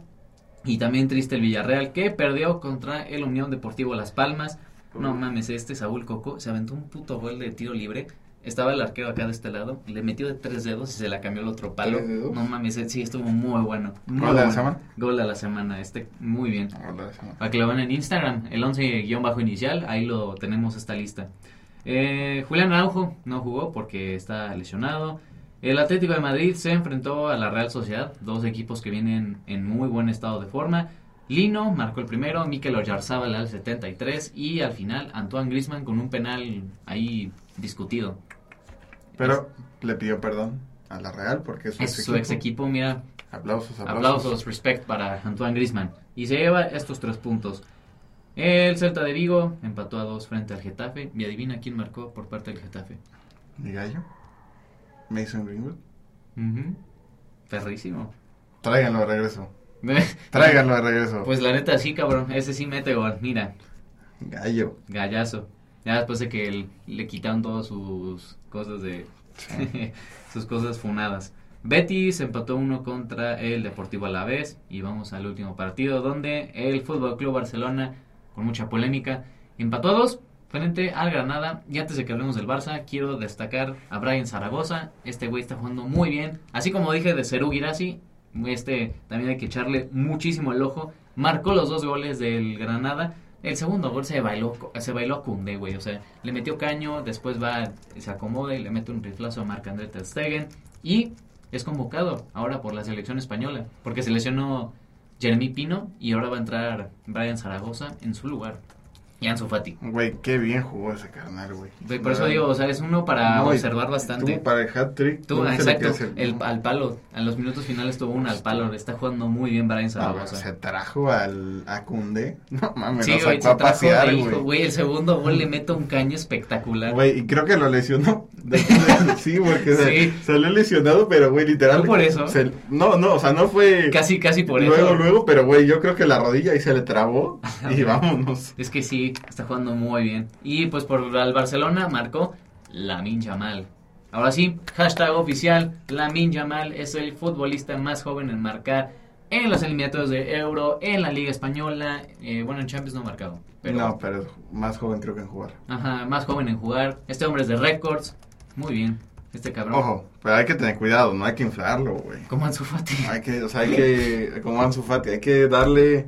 y también triste el Villarreal que perdió contra el Unión Deportivo Las Palmas. No mames, este Saúl Coco se aventó un puto gol de tiro libre. Estaba el arquero acá de este lado, le metió de tres dedos y se la cambió el otro palo. ¿Tres dedos? No mames, sí, estuvo muy bueno. Muy ¿Gol de la semana? Gol de la semana, este, muy bien. Hola, esa- Para que lo vean en Instagram, el 11-inicial, ahí lo tenemos esta lista. Eh, Julián Araujo no jugó porque está lesionado. El Atlético de Madrid se enfrentó a la Real Sociedad, dos equipos que vienen en muy buen estado de forma. Lino marcó el primero, Mikel Oyarzábal al 73 y al final Antoine Griezmann con un penal ahí discutido. Pero le pidió perdón a la Real porque es su, Es su ex equipo, mira, Aplausos, aplausos. Aplausos, respect para Antoine Griezmann. Y se lleva estos tres puntos. El Celta de Vigo empató a dos frente al Getafe. Y adivina quién marcó por parte del Getafe. Mi gallo. Mason Greenwood. Ujú. Perrísimo. Tráiganlo de regreso. Tráiganlo de regreso. Pues la neta sí, cabrón. Ese sí mete gol. Mira, Gallo. gallazo. Ya después de que el- le quitaron todas sus cosas de... sus cosas funadas. Betis empató uno contra el Deportivo Alavés y vamos al último partido donde el Fútbol Club Barcelona con mucha polémica empató a dos frente al Granada y antes de que hablemos del Barça quiero destacar a Brian Zaragoza este güey está jugando muy bien así como dije de Serú Girassi este también hay que echarle muchísimo el ojo. Marcó los dos goles del Granada. El segundo gol se bailó se bailó a Koundé, güey, o sea, le metió caño, después va, se acomoda y le mete un riflazo a Marc-André Ter Stegen y es convocado ahora por la selección española, porque se lesionó Jeremy Pino y ahora va a entrar Brian Zaragoza en su lugar. Y Ansu Fati. Güey, qué bien jugó ese carnal, güey. Güey, Por eso digo, o sea, es uno para No, observar bastante. Tuvo para el hat-trick. Tú, no sé exacto, el, al palo, a los minutos finales tuvo un al palo, está jugando muy bien Brian No, Zaragoza. se trajo al, a. No mames, Sí, lo güey, sacó a se trajo pasear, güey. güey, el segundo gol le mete un caño espectacular. Güey, y creo que lo lesionó. sí, porque se- Sí. salió lesionado, pero güey, literal. ¿Fue por eso? se- no, no, o sea, no fue. Casi, casi por luego, eso. luego, pero güey, yo creo que la rodilla ahí se le trabó. y vámonos. Es que sí, está jugando muy bien. Y pues por el Barcelona marcó Lamin Yamal. Ahora sí, hashtag oficial, Lamin Yamal es el futbolista más joven en marcar en los eliminatorios de Euro, en la Liga Española, eh, bueno, en Champions no ha marcado. Pero, No, pero es más joven creo que en jugar. Ajá, más joven en jugar. Este hombre es de récords. Muy bien, este cabrón. Ojo, pero hay que tener cuidado, no hay que inflarlo, güey. Como Ansu Fati. Hay que, o sea, hay que, como Ansu Fati, hay que darle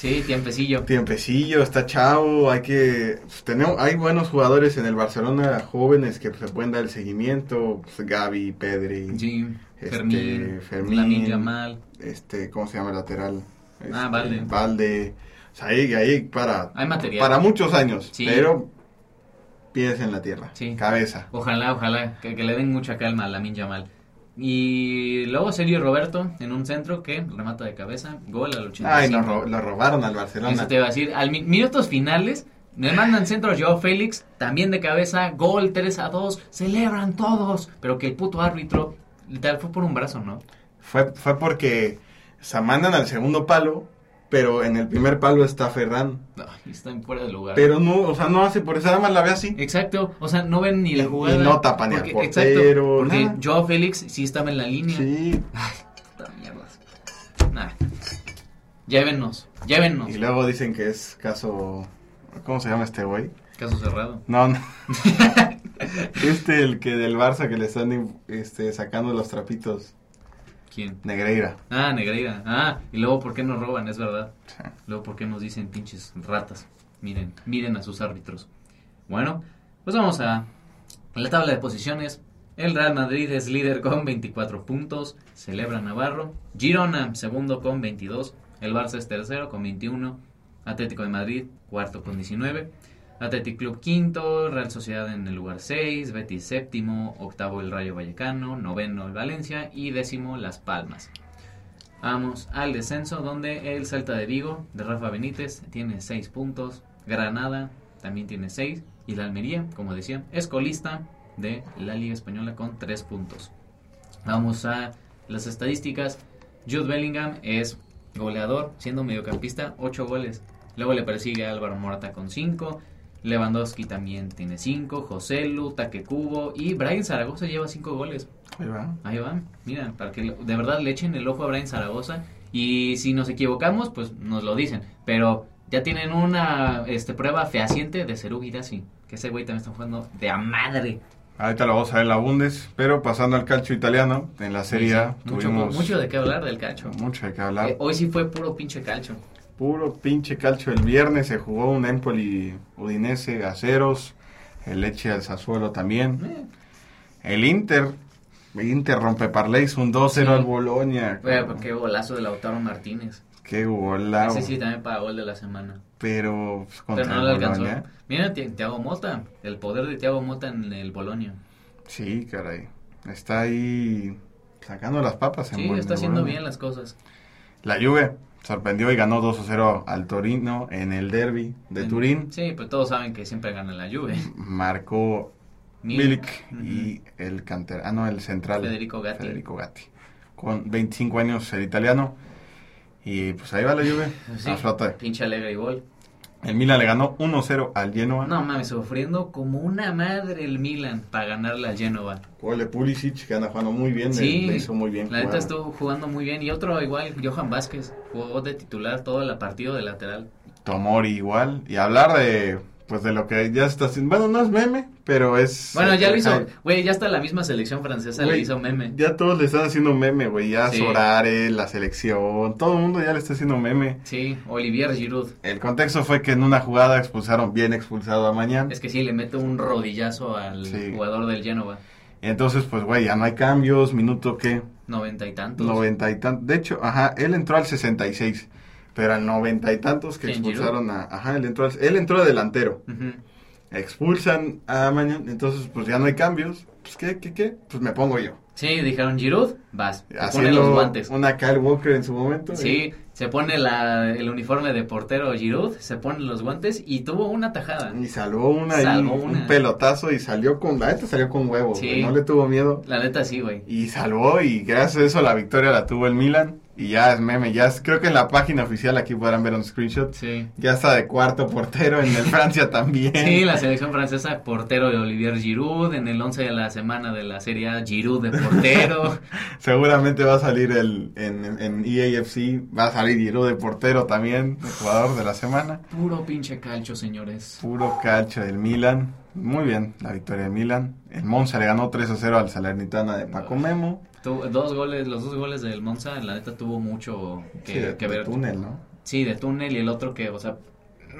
Sí, tiempecillo. tiempecillo, está chavo, hay que, pues, tenemos, hay buenos jugadores en el Barcelona, jóvenes que pues, se pueden dar el seguimiento, pues, Gaby, Pedri, Sí, Este, Fermín, Fermín. Lamin Yamal. este, ¿cómo se llama el lateral? Este, Ah, Valde. Valde. O sea, ahí, ahí para, Hay material. para muchos años, Sí. pero pies en la tierra, Sí. cabeza. Ojalá, ojalá, que, que le den mucha calma a Lamin Yamal. Y luego Sergio Roberto en un centro que remata de cabeza, gol al 85. Ay, lo, ro- lo robaron al Barcelona. Eso te iba a decir, al mi- minutos finales me mandan centro Joao Félix, también de cabeza, gol 3 a 2, celebran todos, pero que el puto árbitro literal fue por un brazo, ¿no? Fue, fue porque se mandan al segundo palo, pero en el primer palo está Ferran. Ay, está en fuera de lugar. Pero no, o sea, no hace por eso, nada más la ve así. Exacto, o sea, no ven ni la jugada. y no tapan ni al portero, porque nada. Joao Félix sí estaba en la línea. Sí. Ay, puta mierda. Nah. Llévennos, llévennos. Y luego dicen que es caso. ¿Cómo se llama este güey? Caso cerrado. No, no. este, el que del Barça que le están este, sacando los trapitos. ¿Quién? Negreira. Ah, Negreira. Ah, y luego, ¿por qué nos roban? Es verdad. Sí. Luego, ¿por qué nos dicen pinches ratas? Miren, miren a sus árbitros. Bueno, pues vamos a la tabla de posiciones, el Real Madrid es líder con 24 puntos, celebra Navarro. Girona, segundo con 22. El Barça es tercero con 21. Atlético de Madrid, cuarto con 19. Athletic Club quinto, Real Sociedad en el lugar 6, Betis séptimo, octavo el Rayo Vallecano, noveno el Valencia y décimo Las Palmas. Vamos al descenso donde el Celta de Vigo de Rafa Benítez tiene 6 puntos, Granada también tiene 6 y la Almería, como decía, es colista de la Liga Española con 3 puntos. Vamos a las estadísticas. Jude Bellingham es goleador, siendo mediocampista, 8 goles. Luego le persigue Álvaro Morata con 5. Lewandowski también tiene 5. José Lu, y Brian Zaragoza lleva 5 goles. Ahí va. Ahí va. Mira, para que de verdad le echen el ojo a Brian Zaragoza. Y si nos equivocamos, pues nos lo dicen. Pero ya tienen una este, prueba fehaciente de Seru Girassi. Que ese güey también está jugando de a madre. Ahorita lo vamos a ver la Bundes, pero pasando al calcio italiano, en la Serie A Sí, sí. Mucho, tuvimos mucho de qué hablar del calcio. mucho de qué hablar. Eh, hoy sí fue puro pinche calcio. Puro pinche calcio. El viernes se jugó un Empoli Udinese a ceros. El Leche al Sassuolo también. Eh, El Inter. El Inter rompe parlays un 2-0 Sí. al Bolonia. Güey, pues qué golazo de Lautaro Martínez. Qué golado. Ese sí también para gol de la semana. Pero pues, contra Pero no le alcanzó. Mira, Ti- Thiago Mota. El poder de Thiago Mota en el Bolonia. Sí, caray. Está ahí sacando las papas. en Sí, buen- está en haciendo bien las cosas. La Juve sorprendió y ganó 2-0 al Torino en el derby de En- Turín. Sí, pero todos saben que siempre gana la Juve. Marcó Milik. Y el canterano, el central. Federico Gatti. Federico Gatti. Con 25 años el italiano. Y pues ahí va la Juve. Sí, a flote. pinche alegre y gol. El Milan le ganó 1-0 al Genoa. No mames, sufriendo como una madre el Milan para ganarle al Genova. Gol de Pulisic, que anda jugando muy bien. Sí, le, le hizo muy bien. La neta estuvo jugando muy bien. Y otro igual, Johan Vázquez, jugó de titular todo el partido de lateral. Tomori igual. Y hablar de pues de lo que ya está haciendo. Bueno, no es meme, pero es. Bueno, ya lo hizo, güey, ya hasta la misma selección francesa le hizo meme. Ya todos le están haciendo meme, güey. Ya Sí. Sorare, la selección, todo el mundo ya le está haciendo meme. Sí, Olivier Giroud. El contexto fue que en una jugada expulsaron bien expulsado a Mañana. Es que sí, le mete un rodillazo al Sí. jugador del Genova. Y entonces, pues, güey, ya no hay cambios. Minuto que Noventa y tantos. noventa y tantos. De hecho, ajá, él entró al 66. Pero al noventa y tantos que ¿Quién, expulsaron a. Ajá, él entró, él entró de delantero. Expulsan a Mañana. Entonces, pues ya no hay cambios. Pues, ¿qué, qué, qué? Pues me pongo yo. Sí, dijeron Giroud, vas. Te pone los guantes. una Kyle Walker en su momento. Sí, se pone la, el uniforme de portero Giroud, se pone los guantes y tuvo una tajada. Y salvó una Salvó un una. pelotazo y salió con, la neta salió con Sí. güey, no le tuvo miedo. La neta sí, güey. Y salvó y gracias a eso la victoria la tuvo el Milan. Y ya es meme, ya es, creo que en la página oficial aquí podrán ver un screenshot. Sí. Ya está de cuarto portero en el Francia también. Sí, la selección francesa, portero de Olivier Giroud, en el 11 de la semana de la Serie A, Giroud de portero. Seguramente va a salir el, en, en EAFC, va a salir Giroud de portero también, el jugador de la semana. Puro pinche calcho, señores. Puro calcho del Milan. Muy bien, la victoria del Milan. El Monza le ganó 3 a 0 al Salernitana de Paco Memo. Tuvo dos goles, los dos goles del Monza, la neta tuvo mucho que, Sí, de, que de ver. túnel, ¿no? Sí, de túnel y el otro que, o sea,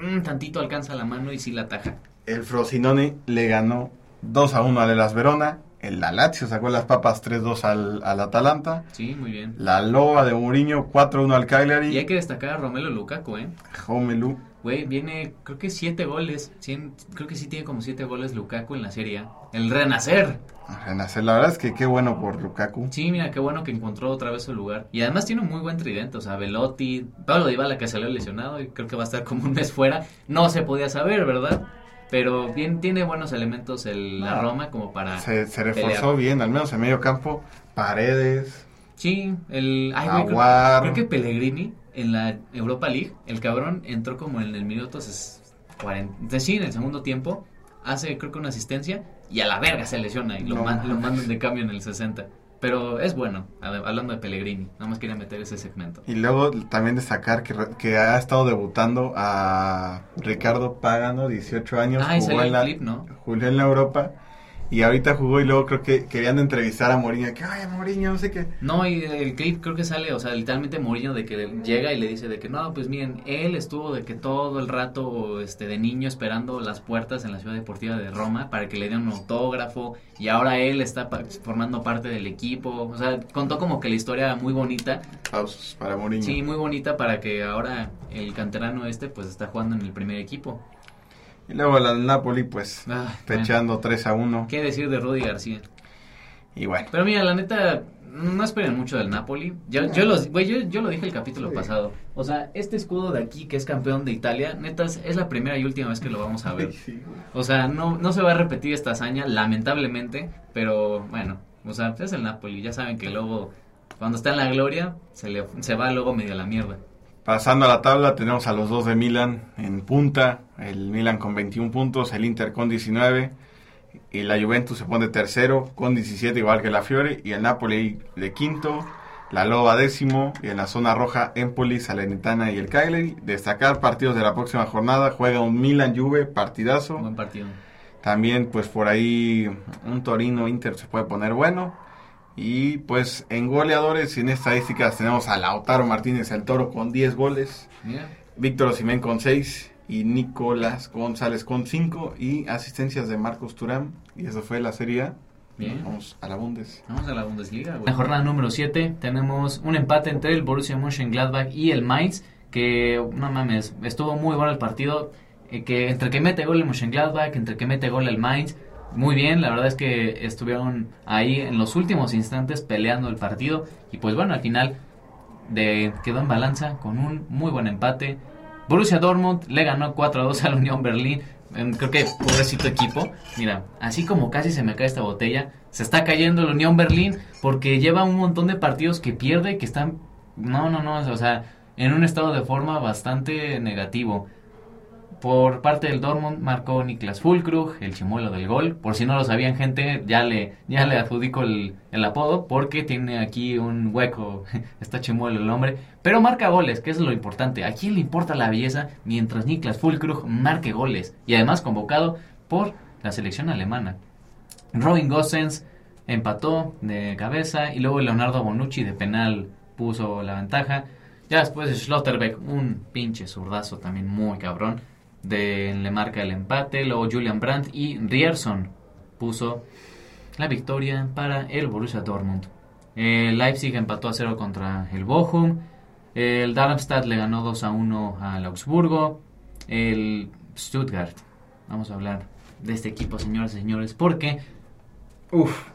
mm, tantito alcanza la mano y sí la ataja. El Frosinone le ganó 2 a 1 al Elas Verona. El la Lazio sacó las papas 3-2 al, al Atalanta. Sí, muy bien. La Loba de Mourinho 4-1 al Y Cagliari. hay que destacar a Romelo Lukaku, ¿eh? Homelu. Güey, viene, creo que siete goles. cien- creo que sí tiene como siete goles Lukaku en la Serie. El renacer. Renacer. La verdad es que qué bueno por Lukaku. Sí, mira, qué bueno que encontró otra vez su lugar. Y además tiene un muy buen tridente. O sea, Velotti, Pablo Dybala que salió lesionado y creo que va a estar como un mes fuera. No se podía saber, ¿verdad? Pero bien, tiene buenos elementos el, la No. Roma como para... Se, se reforzó pelear. bien, al menos en medio campo. Paredes. Sí, el... Ay, güey, creo, creo que Pellegrini en la Europa League, el cabrón entró como en el minuto ses- 40... Sí, en el segundo tiempo. Hace creo que una asistencia y a la verga se lesiona y lo, No. man- lo mandan de cambio en el 60. Pero es bueno, hablando de Pellegrini. Nada más quería meter ese segmento. Y luego también destacar que, que ha estado debutando a Ricardo Pagano, 18 años. Ah, jugó en la, clip, ¿no? Jugó en la Europa Y ahorita jugó y luego creo que querían entrevistar a Mourinho, que ay, Mourinho, no sé qué. No, y el clip creo que sale, o sea, literalmente Mourinho de que llega y le dice de que no, pues miren, él estuvo de que todo el rato este de niño esperando las puertas en la Ciudad Deportiva de Roma para que le dieran un autógrafo y ahora él está formando parte del equipo, o sea, contó como que la historia muy bonita. Pausos para Mourinho. Sí, muy bonita para que ahora el canterano este pues está jugando en el primer equipo. Y luego el Napoli, pues, Ah, fechando 3 a 1. ¿Qué decir de Rudy García? Y bueno, Pero mira, la neta, no esperen mucho del Napoli. Yo, yo, los, yo, yo lo dije el capítulo pasado. O sea, este escudo de aquí, que es campeón de Italia, neta, es, es la primera y última vez que lo vamos a ver. O sea, no, no se va a repetir esta hazaña, lamentablemente. Pero bueno, o sea, es el Napoli. Ya saben que luego, cuando está en la gloria, se, le, se va luego medio a la mierda. Pasando a la tabla, tenemos a los dos de Milan en punta. El Milan con 21 puntos, el Inter con 19. Y la Juventus se pone tercero con 17, igual que la Fiore. Y el Napoli de quinto, la Loba décimo. Y en la zona roja, Empoli, Salernitana y el Cagliari. Destacar partidos de la próxima jornada. Juega un Milan-Juve, partidazo. Buen partido. También, pues por ahí, un Torino Inter se puede poner bueno. Y pues en goleadores y en estadísticas tenemos a Lautaro Martínez el Toro con 10 goles, Mira, Víctor Osimén con 6 y Nicolás González con 5 y asistencias de Marcos Turán. Y eso fue la serie A. Bien. Vamos a la Bundes. Vamos a la Bundesliga. En la jornada número 7 tenemos un empate entre el Borussia Mönchengladbach y el Mainz, que no mames, estuvo muy bueno el partido, eh, que entre que mete gol el Mönchengladbach, entre que mete gol el Mainz, muy bien, la verdad es que estuvieron ahí en los últimos instantes peleando el partido y pues bueno, al final de, quedó en balanza con un muy buen empate. Borussia Dortmund le ganó 4 a 2 a la Unión Berlín. Creo que pobrecito equipo. Mira, así como casi se me cae esta botella, se está cayendo la Unión Berlín porque lleva un montón de partidos que pierde, que están. No, no, no, o sea, en un estado de forma bastante negativo. Por parte del Dortmund marcó Niklas Fulkrug, el chimuelo del gol. Por si no lo sabían, gente, ya le, ya le adjudico el, el apodo porque tiene aquí un hueco. Está chimuelo el hombre. Pero marca goles, que es lo importante. ¿A quién le importa la belleza mientras Niklas Fulkrug marque goles? Y además convocado por la selección alemana. Robin Gosens empató de cabeza y luego Leonardo Bonucci de penal puso la ventaja. Ya después Schlotterbeck, un pinche zurdazo también muy cabrón, de, le marca el empate. Luego Julian Brandt y Rierson puso la victoria para el Borussia Dortmund. El Leipzig empató a 0 contra el Bochum. El Darmstadt le ganó 2 a 1 al Augsburgo. El Stuttgart. Vamos a hablar de este equipo, señoras y señores, porque Uf,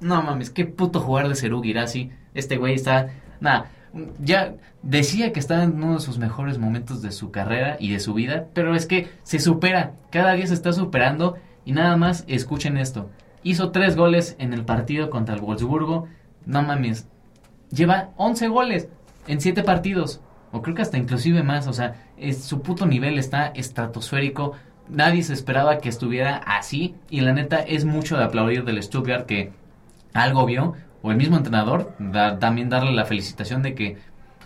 no mames, qué puto jugar de Seru Girassi. Este güey está, nada, ya decía que estaba en uno de sus mejores momentos de su carrera y de su vida, pero es que se supera, cada día se está superando y nada más escuchen esto. Hizo tres goles en el partido contra el Wolfsburgo, no mames, lleva 11 goles en 7 partidos, o creo que hasta inclusive más, o sea, es, su puto nivel está estratosférico. Nadie se esperaba que estuviera así y la neta es mucho de aplaudir del Stuttgart que algo vio, o el mismo entrenador, también darle la felicitación de que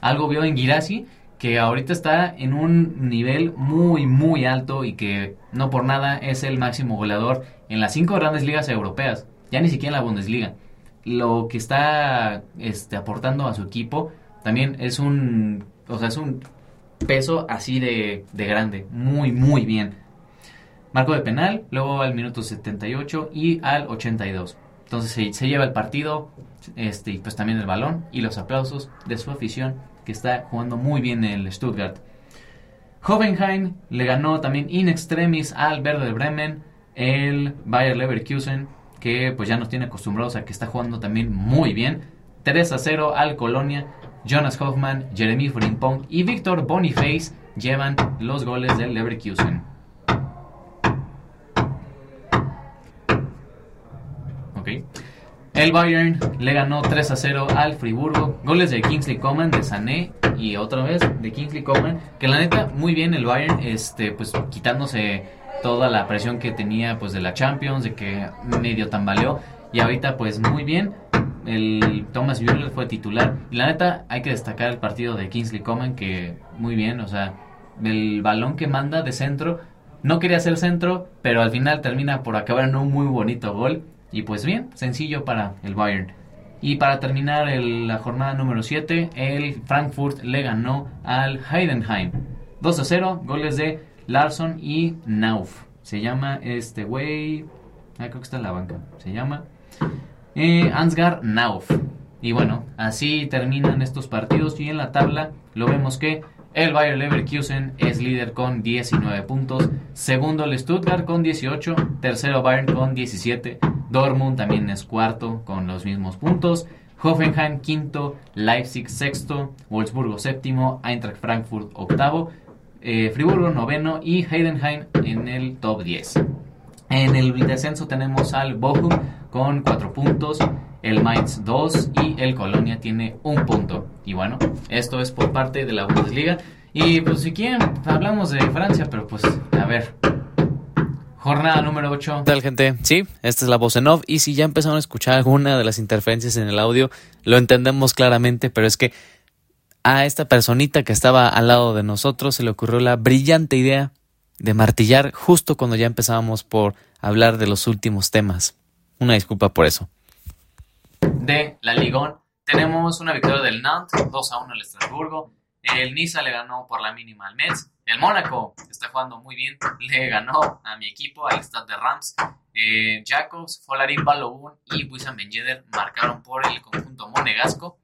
algo vio en Girassi que ahorita está en un nivel muy muy alto y que no por nada es el máximo goleador en las cinco grandes ligas europeas, ya ni siquiera en la Bundesliga. Lo que está este, aportando a su equipo también es un, o sea, es un peso así de, de grande, muy muy bien. Marco de penal, luego al minuto 78 y al 82. Entonces se, lleva el partido, este, y pues también el balón y los aplausos de su afición que está jugando muy bien el Stuttgart. Hoffenheim le ganó también in extremis al Verde de Bremen, el Bayer Leverkusen, que pues ya nos tiene acostumbrados a que está jugando también muy bien. 3 a 0 al Colonia, Jonas Hoffman, Jeremy Frimpong y Víctor Boniface llevan los goles del Leverkusen. Ok. El Bayern le ganó 3 a 0 al Friburgo. Goles de Kingsley Coman, de Sané y otra vez de Kingsley Coman. Que la neta, muy bien el Bayern, este, pues quitándose toda la presión que tenía pues de la Champions, de que medio tambaleó. Y ahorita pues muy bien. El Thomas Müller fue titular. Y la neta, hay que destacar el partido de Kingsley Coman, que muy bien, o sea, el balón que manda de centro. No quería ser centro, pero al final termina por acabar en un muy bonito gol. Y pues bien, sencillo para el Bayern. Y para terminar la jornada número 7, el Frankfurt le ganó al Heidenheim. 2 a 0, goles de Larson y Nauf. Se llama este güey. Ah, creo que está en la banca. Se llama eh, Ansgar Nauf. Y bueno, así terminan estos partidos. Y en la tabla lo vemos que el Bayer Leverkusen es líder con 19 puntos. Segundo el Stuttgart con 18. Tercero Bayern con 17. Dortmund también es cuarto con los mismos puntos. Hoffenheim quinto. Leipzig sexto. Wolfsburgo séptimo. Eintracht Frankfurt octavo. Eh, Friburgo noveno. Y Heidenheim en el top 10. En el descenso tenemos al Bochum con 4 puntos el Mainz 2 y el Colonia tiene un punto. Y bueno, esto es por parte de la Bundesliga. Y pues si quieren, hablamos de Francia, pero pues a ver. Jornada número 8. ¿Qué tal, gente? Sí, esta es la voz en off. Y si ya empezaron a escuchar alguna de las interferencias en el audio, lo entendemos claramente, pero es que a esta personita que estaba al lado de nosotros se le ocurrió la brillante idea de martillar justo cuando ya empezábamos por hablar de los últimos temas. Una disculpa por eso de la Ligón. Tenemos una victoria del Nantes, 2 a 1 al Estrasburgo. El Niza le ganó por la mínima al Metz. El Mónaco está jugando muy bien, le ganó a mi equipo, al Stade de Rams. Eh, Jacobs, Folarin y Wissam Ben marcaron por el conjunto monegasco.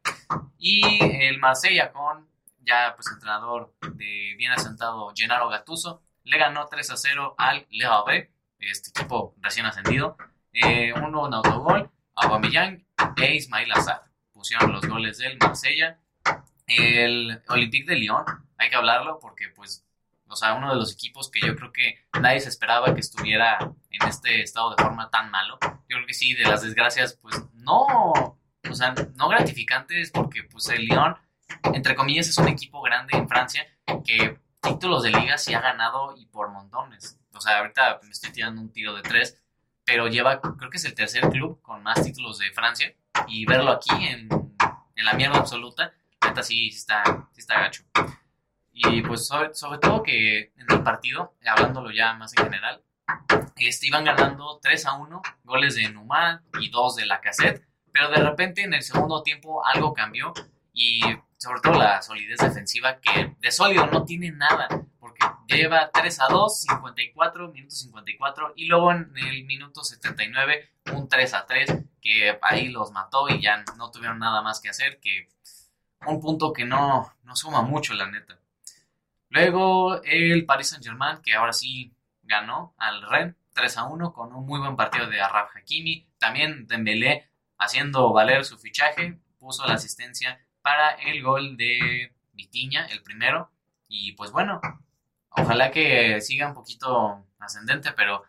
Y el Marsella con ya pues entrenador de bien asentado Gennaro Gattuso le ganó 3 a 0 al Le Havre, este equipo recién ascendido. Eh, uno en autogol, Aubameyang e Ismail Azar. Pusieron los goles del Marsella. El Olympique de Lyon, hay que hablarlo porque, pues, o sea, uno de los equipos que yo creo que nadie se esperaba que estuviera en este estado de forma tan malo. Yo creo que sí, de las desgracias, pues, no, o sea, no gratificantes porque, pues, el Lyon, entre comillas, es un equipo grande en Francia que títulos de liga sí ha ganado y por montones. O sea, ahorita me estoy tirando un tiro de tres, pero lleva, creo que es el tercer club con más títulos de Francia y verlo aquí en, en la mierda absoluta, neta sí está, sí está gacho. Y pues sobre, sobre, todo que en el partido, hablándolo ya más en general, este, iban ganando 3 a 1, goles de Numan y 2 de la cassette, pero de repente en el segundo tiempo algo cambió y sobre todo la solidez defensiva que de sólido no tiene nada lleva 3 a 2, 54, minuto 54, y luego en el minuto 79 un 3 a 3 que ahí los mató y ya no tuvieron nada más que hacer, que un punto que no, no suma mucho, la neta. Luego el Paris Saint Germain, que ahora sí ganó al Rennes 3 a 1 con un muy buen partido de Arraf Hakimi. También Dembélé haciendo valer su fichaje, puso la asistencia para el gol de Vitiña, el primero. Y pues bueno, Ojalá que siga un poquito ascendente, pero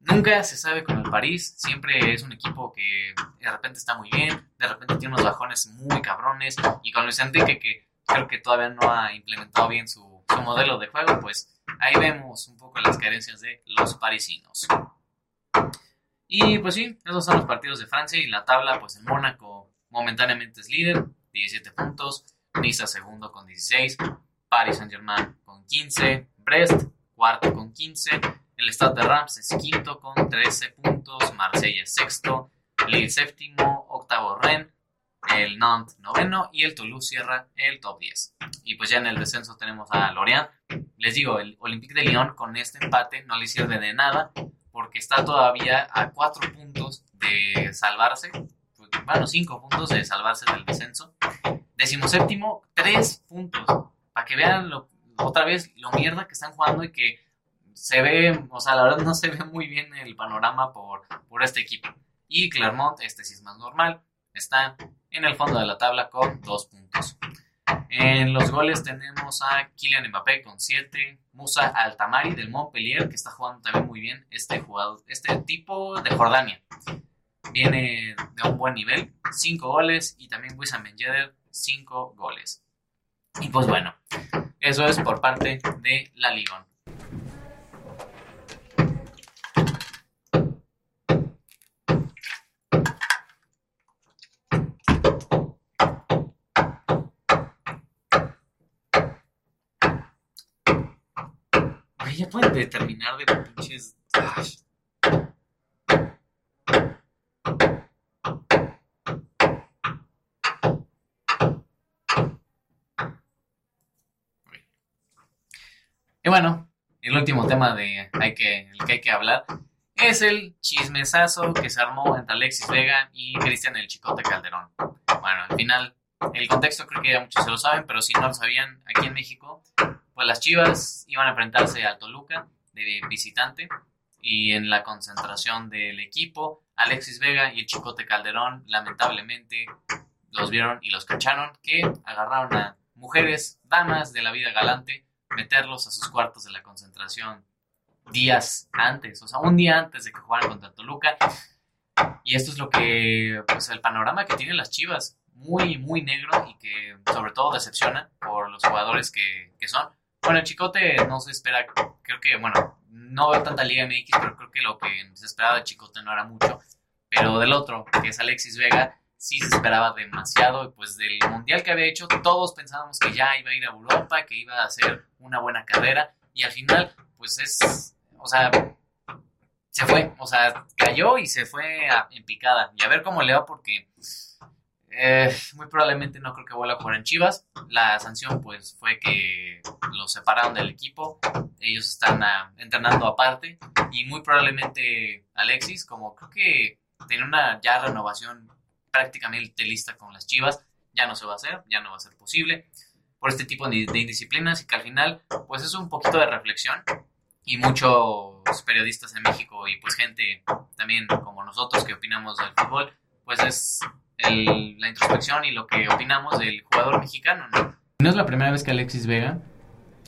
nunca se sabe con el París. Siempre es un equipo que de repente está muy bien, de repente tiene unos bajones muy cabrones. Y con Luis Enrique, que creo que todavía no ha implementado bien su, su modelo de juego, pues ahí vemos un poco las carencias de los parisinos. Y pues sí, esos son los partidos de Francia y la tabla, pues el Mónaco momentáneamente es líder, 17 puntos, Niza segundo con 16, Paris Saint-Germain con 15, Brest cuarto con 15, el Stade de Reims es quinto con 13 puntos, Marsella sexto, Lille séptimo, octavo Rennes, el Nantes noveno y el Toulouse cierra el top 10. Y pues ya en el descenso tenemos a Lorient. Les digo, el Olympique de Lyon con este empate no le sirve de nada porque está todavía a 4 puntos de salvarse. Pues, bueno, 5 puntos de salvarse del descenso. Décimo séptimo, 3 puntos para que vean otra vez lo mierda que están jugando y que se ve, o sea, la verdad no se ve muy bien el panorama por, por este equipo. Y Clermont, este sí es más normal, está en el fondo de la tabla con dos puntos. En los goles tenemos a Kylian Mbappé con 7, Musa Altamari del Montpellier, que está jugando también muy bien este jugador, este tipo de Jordania. Viene de un buen nivel, 5 goles, y también Wissam Ben 5 goles. Y pues bueno, eso es por parte de la Ligón. Ay, ya pueden determinar de pinches. Y bueno, el último tema de hay que, hay que hablar es el chismesazo que se armó entre Alexis Vega y Cristian el Chicote Calderón. Bueno, al final, el contexto creo que ya muchos se lo saben, pero si no lo sabían, aquí en México pues las Chivas iban a enfrentarse a Toluca de visitante y en la concentración del equipo, Alexis Vega y el Chicote Calderón lamentablemente los vieron y los cacharon que agarraron a mujeres, damas de la vida galante, meterlos a sus cuartos de la concentración días antes, o sea, un día antes de que jugaran contra Toluca. Y esto es lo que, pues el panorama que tienen las Chivas, muy, muy negro y que sobre todo decepciona por los jugadores que, que son. Bueno, Chicote no se espera, creo que, bueno, no veo tanta Liga MX, pero creo que lo que se esperaba de Chicote no era mucho. Pero del otro, que es Alexis Vega, sí se esperaba demasiado. Pues del mundial que había hecho, todos pensábamos que ya iba a ir a Europa, que iba a hacer una buena carrera. Y al final, pues es, o sea, se fue, o sea, cayó y se fue en picada. Y a ver cómo le va, porque eh, muy probablemente no creo que vuelva a jugar en Chivas. La sanción, pues, fue que los separaron del equipo. Ellos están ah, entrenando aparte. Y muy probablemente Alexis, como creo que tiene una ya renovación prácticamente lista con las Chivas, ya no se va a hacer, ya no va a ser posible por este tipo de, indisciplinas y que al final, pues, es un poquito de reflexión. Y muchos periodistas en México y pues gente también como nosotros que opinamos del fútbol, pues es la introspección y lo que opinamos del jugador mexicano, ¿no? No es la primera vez que Alexis Vega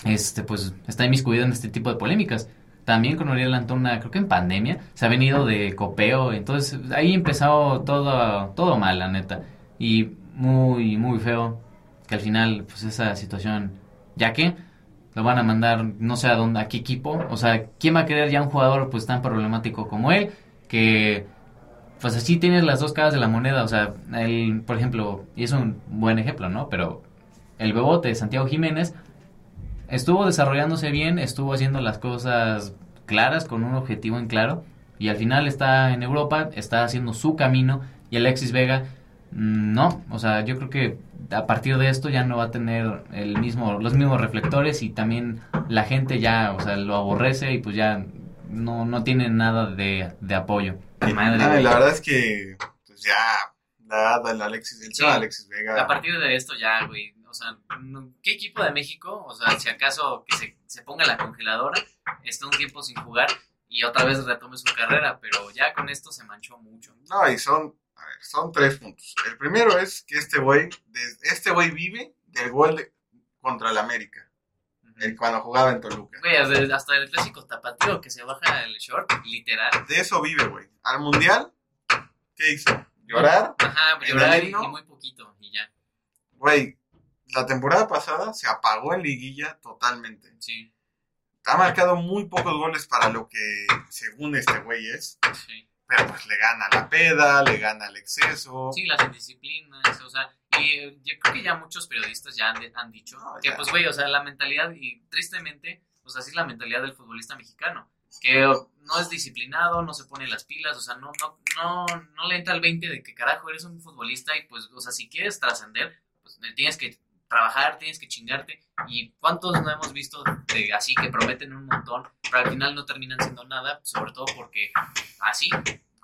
este, pues, está inmiscuido en este tipo de polémicas. También con Uriel Antuna, creo que en pandemia, se ha venido de copeo. Entonces, ahí empezó todo, todo mal, la neta. Y muy, muy feo que al final, pues, esa situación, ya que lo van a mandar no sé a dónde, a qué equipo. O sea, ¿quién va a querer ya un jugador pues tan problemático como él? Que pues así tienes las dos caras de la moneda. O sea, el, por ejemplo, y es un buen ejemplo, ¿no? Pero el bebote de Santiago Jiménez estuvo desarrollándose bien, estuvo haciendo las cosas claras, con un objetivo en claro. Y al final está en Europa, está haciendo su camino. Y Alexis Vega, mm, no. O sea, yo creo que a partir de esto ya no va a tener el mismo, los mismos reflectores y también la gente ya, o sea, lo aborrece y pues ya no, no tiene nada de, de apoyo. Madre la verdad es que, pues ya, la, el Alexis, el Alexis Vega. A partir de esto ya, güey, o sea, ¿qué equipo de México? O sea, si acaso que se, se ponga la congeladora, está un tiempo sin jugar y otra vez retome su carrera, pero ya con esto se manchó mucho. No, y son, a ver, son tres puntos. El primero es que este güey, este güey vive del gol de, contra el América cuando jugaba en Toluca. Güey, hasta el clásico tapatío que se baja el short, literal. De eso vive, güey. Al mundial, ¿qué hizo? ¿Llorar? Ajá, llorar y, muy poquito, y ya. Güey, la temporada pasada se apagó en liguilla totalmente. Sí. Ha marcado muy pocos goles para lo que, según este güey, es. Sí. Pero pues le gana la peda, le gana el exceso. Sí, las indisciplinas, o sea, y yo creo que ya muchos periodistas ya han, dicho que, pues, güey, o sea, la mentalidad, y tristemente, pues así es la mentalidad del futbolista mexicano, que no es disciplinado, no se pone las pilas, o sea, no, no, no, no le entra al 20 de que carajo eres un futbolista y pues, o sea, si quieres trascender, pues tienes que trabajar, tienes que chingarte. ¿Y cuántos no hemos visto de así que prometen un montón, pero al final no terminan siendo nada, sobre todo porque así,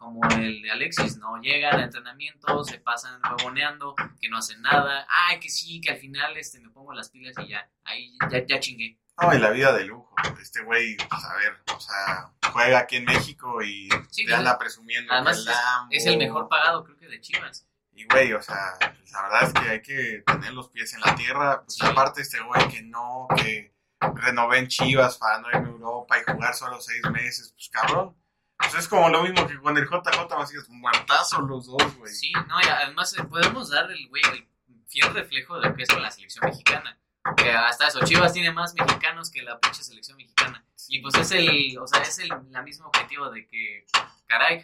como el de Alexis, no llegan a entrenamiento, se pasan huevoneando, que no hacen nada, ay, que sí, que al final este, me pongo las pilas y ya, ahí ya, ya chingué. No, y la vida de lujo. Este güey, pues a ver, o sea, juega aquí en México y sí, te anda presumiendo. Además, es, el mejor pagado, creo que de Chivas. Y güey, o sea, la verdad es que hay que tener los pies en la tierra. Pues aparte, este güey que no, que renové en Chivas para no ir a Europa y jugar solo seis meses, pues cabrón pues es como lo mismo que con el JJ Macías, muertazo los dos, güey. Sí, no, y además eh, podemos dar el, güey, el fiel reflejo de lo que es con la selección mexicana. Que hasta eso, Chivas tiene más mexicanos que la pinche selección mexicana. Y pues es el, o sea, es el la mismo objetivo de que, caray,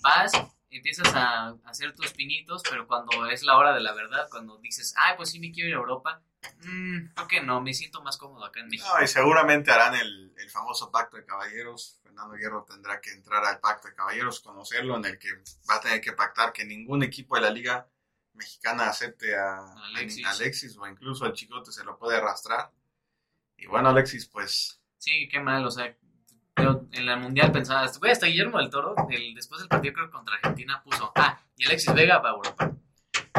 vas, empiezas a hacer tus pinitos, pero cuando es la hora de la verdad, cuando dices, ay, pues sí me quiero ir a Europa, mmm, ¿por qué no? Me siento más cómodo acá en México. No, y seguramente harán el, el famoso pacto de caballeros. Fernando Hierro tendrá que entrar al pacto de caballeros, conocerlo, en el que va a tener que pactar que ningún equipo de la liga mexicana acepte a Alexis, o incluso al Chicote se lo puede arrastrar. Y bueno, Alexis, pues Sí, qué mal, o sea, yo en la mundial pensaba, güey, hasta Guillermo del Toro, el, después del partido creo que contra Argentina puso, ah, y Alexis Vega para Europa.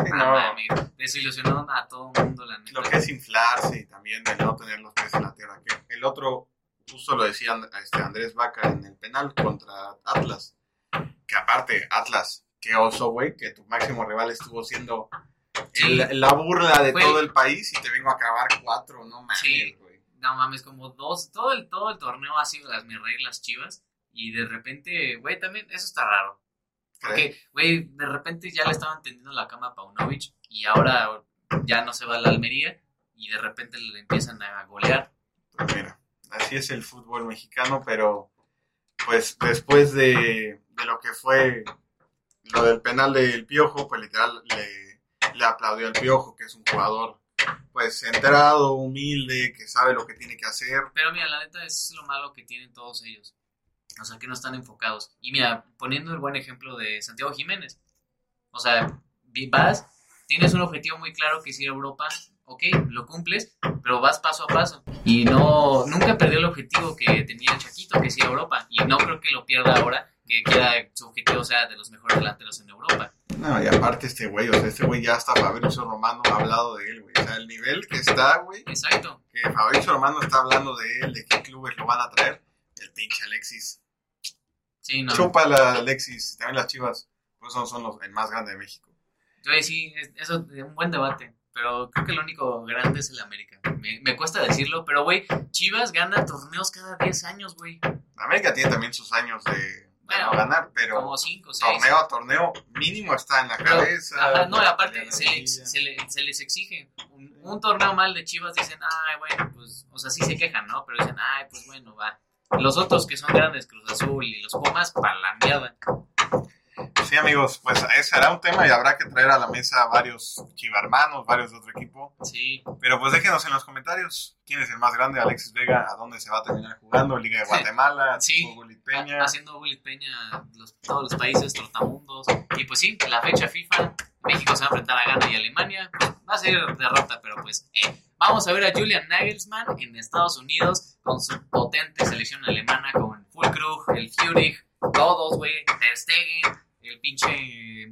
Sí, no, mami, desilusionó a todo el mundo, la neta. lo que es inflarse y también de no tener los pies en la tierra. Que el otro, justo lo decía este Andrés Vaca en el penal contra Atlas. Que aparte, Atlas, qué oso, güey, que tu máximo rival estuvo siendo el- Sí. la burla de todo el país y te vengo a acabar cuatro, no mames, Sí. güey. No mames, como dos, todo el, todo el torneo ha sido las mi rey, las chivas, y de repente, güey, también, eso está raro. Porque, güey, de repente ya le estaban tendiendo la cama a Paunovic, y ahora ya no se va a la Almería, y de repente le empiezan a golear. Pues mira, así es el fútbol mexicano, pero pues después de, de lo que fue lo del penal del Piojo, pues literal le, le aplaudió al Piojo, que es un jugador pues centrado, humilde, que sabe lo que tiene que hacer. Pero mira, la neta es lo malo que tienen todos ellos. O sea, que no están enfocados. Y mira, poniendo el buen ejemplo de Santiago Jiménez. O sea, vas, tienes un objetivo muy claro que es ir a Europa. Ok, lo cumples, pero vas paso a paso. Y no, nunca perdió el objetivo que tenía el Chaquito, que es ir a Europa. Y no creo que lo pierda ahora, que quiera su objetivo sea de los mejores delanteros en Europa. No, y aparte este güey, o sea, este güey ya hasta Fabrizio Romano ha hablado de él, güey. O sea, el nivel que está, güey, Exacto. que Fabrizio Romano está hablando de él, de qué clubes lo van a traer. El pinche Alexis. Sí, no. Chupa la Alexis, también las chivas. Pues son, son los, el más grande de México. Güey, sí, es- eso es un buen debate. Pero creo que lo único grande es el América. Me, me cuesta decirlo, pero güey, Chivas gana torneos cada 10 años, güey. América tiene también sus años de, Bueno, no ganar, pero Como 5 o 6. torneo a torneo mínimo está en la cabeza. Ajá, no, aparte se, se, le- se les exige. Un, un torneo mal de Chivas dicen, ay, bueno, pues, o sea, sí se quejan, ¿no? Pero dicen, ay, pues bueno, va. Los otros que son grandes, Cruz Azul y los Pumas, para la mierda. Sí, amigos, pues ese será un tema y habrá que traer a la mesa varios chivarmanos, varios de otro equipo. Sí, Pero pues déjenos en los comentarios quién es el más grande, Alexis Vega, a dónde se va a terminar jugando, Liga de Guatemala, Sí. tipo Gulit Peña. haciendo Willy Peña los, todos los países trotamundos. Y pues sí, la fecha FIFA, México se va a enfrentar a Ghana y Alemania. Pues, va a ser derrota, pero pues eh, vamos a ver a Julian Nagelsmann en Estados Unidos con su potente selección alemana con Fulkrug, el Fury, todos, güey, Ter Stegen, el pinche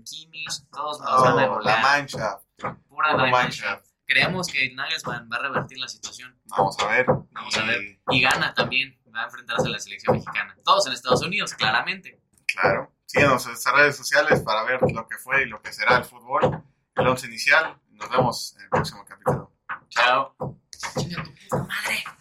Kimmich, todos nos van a Oh, la volar. mancha. Pura mancha. Creemos que Nagelsmann va a revertir la situación. Vamos a ver. Vamos a ver. Y gana también. Va a enfrentarse a la selección mexicana. Todos en Estados Unidos, claramente. Claro. Síguenos en nuestras redes sociales para ver lo que fue y lo que será el fútbol. El once inicial. Nos vemos en el próximo capítulo. Chao. Madre.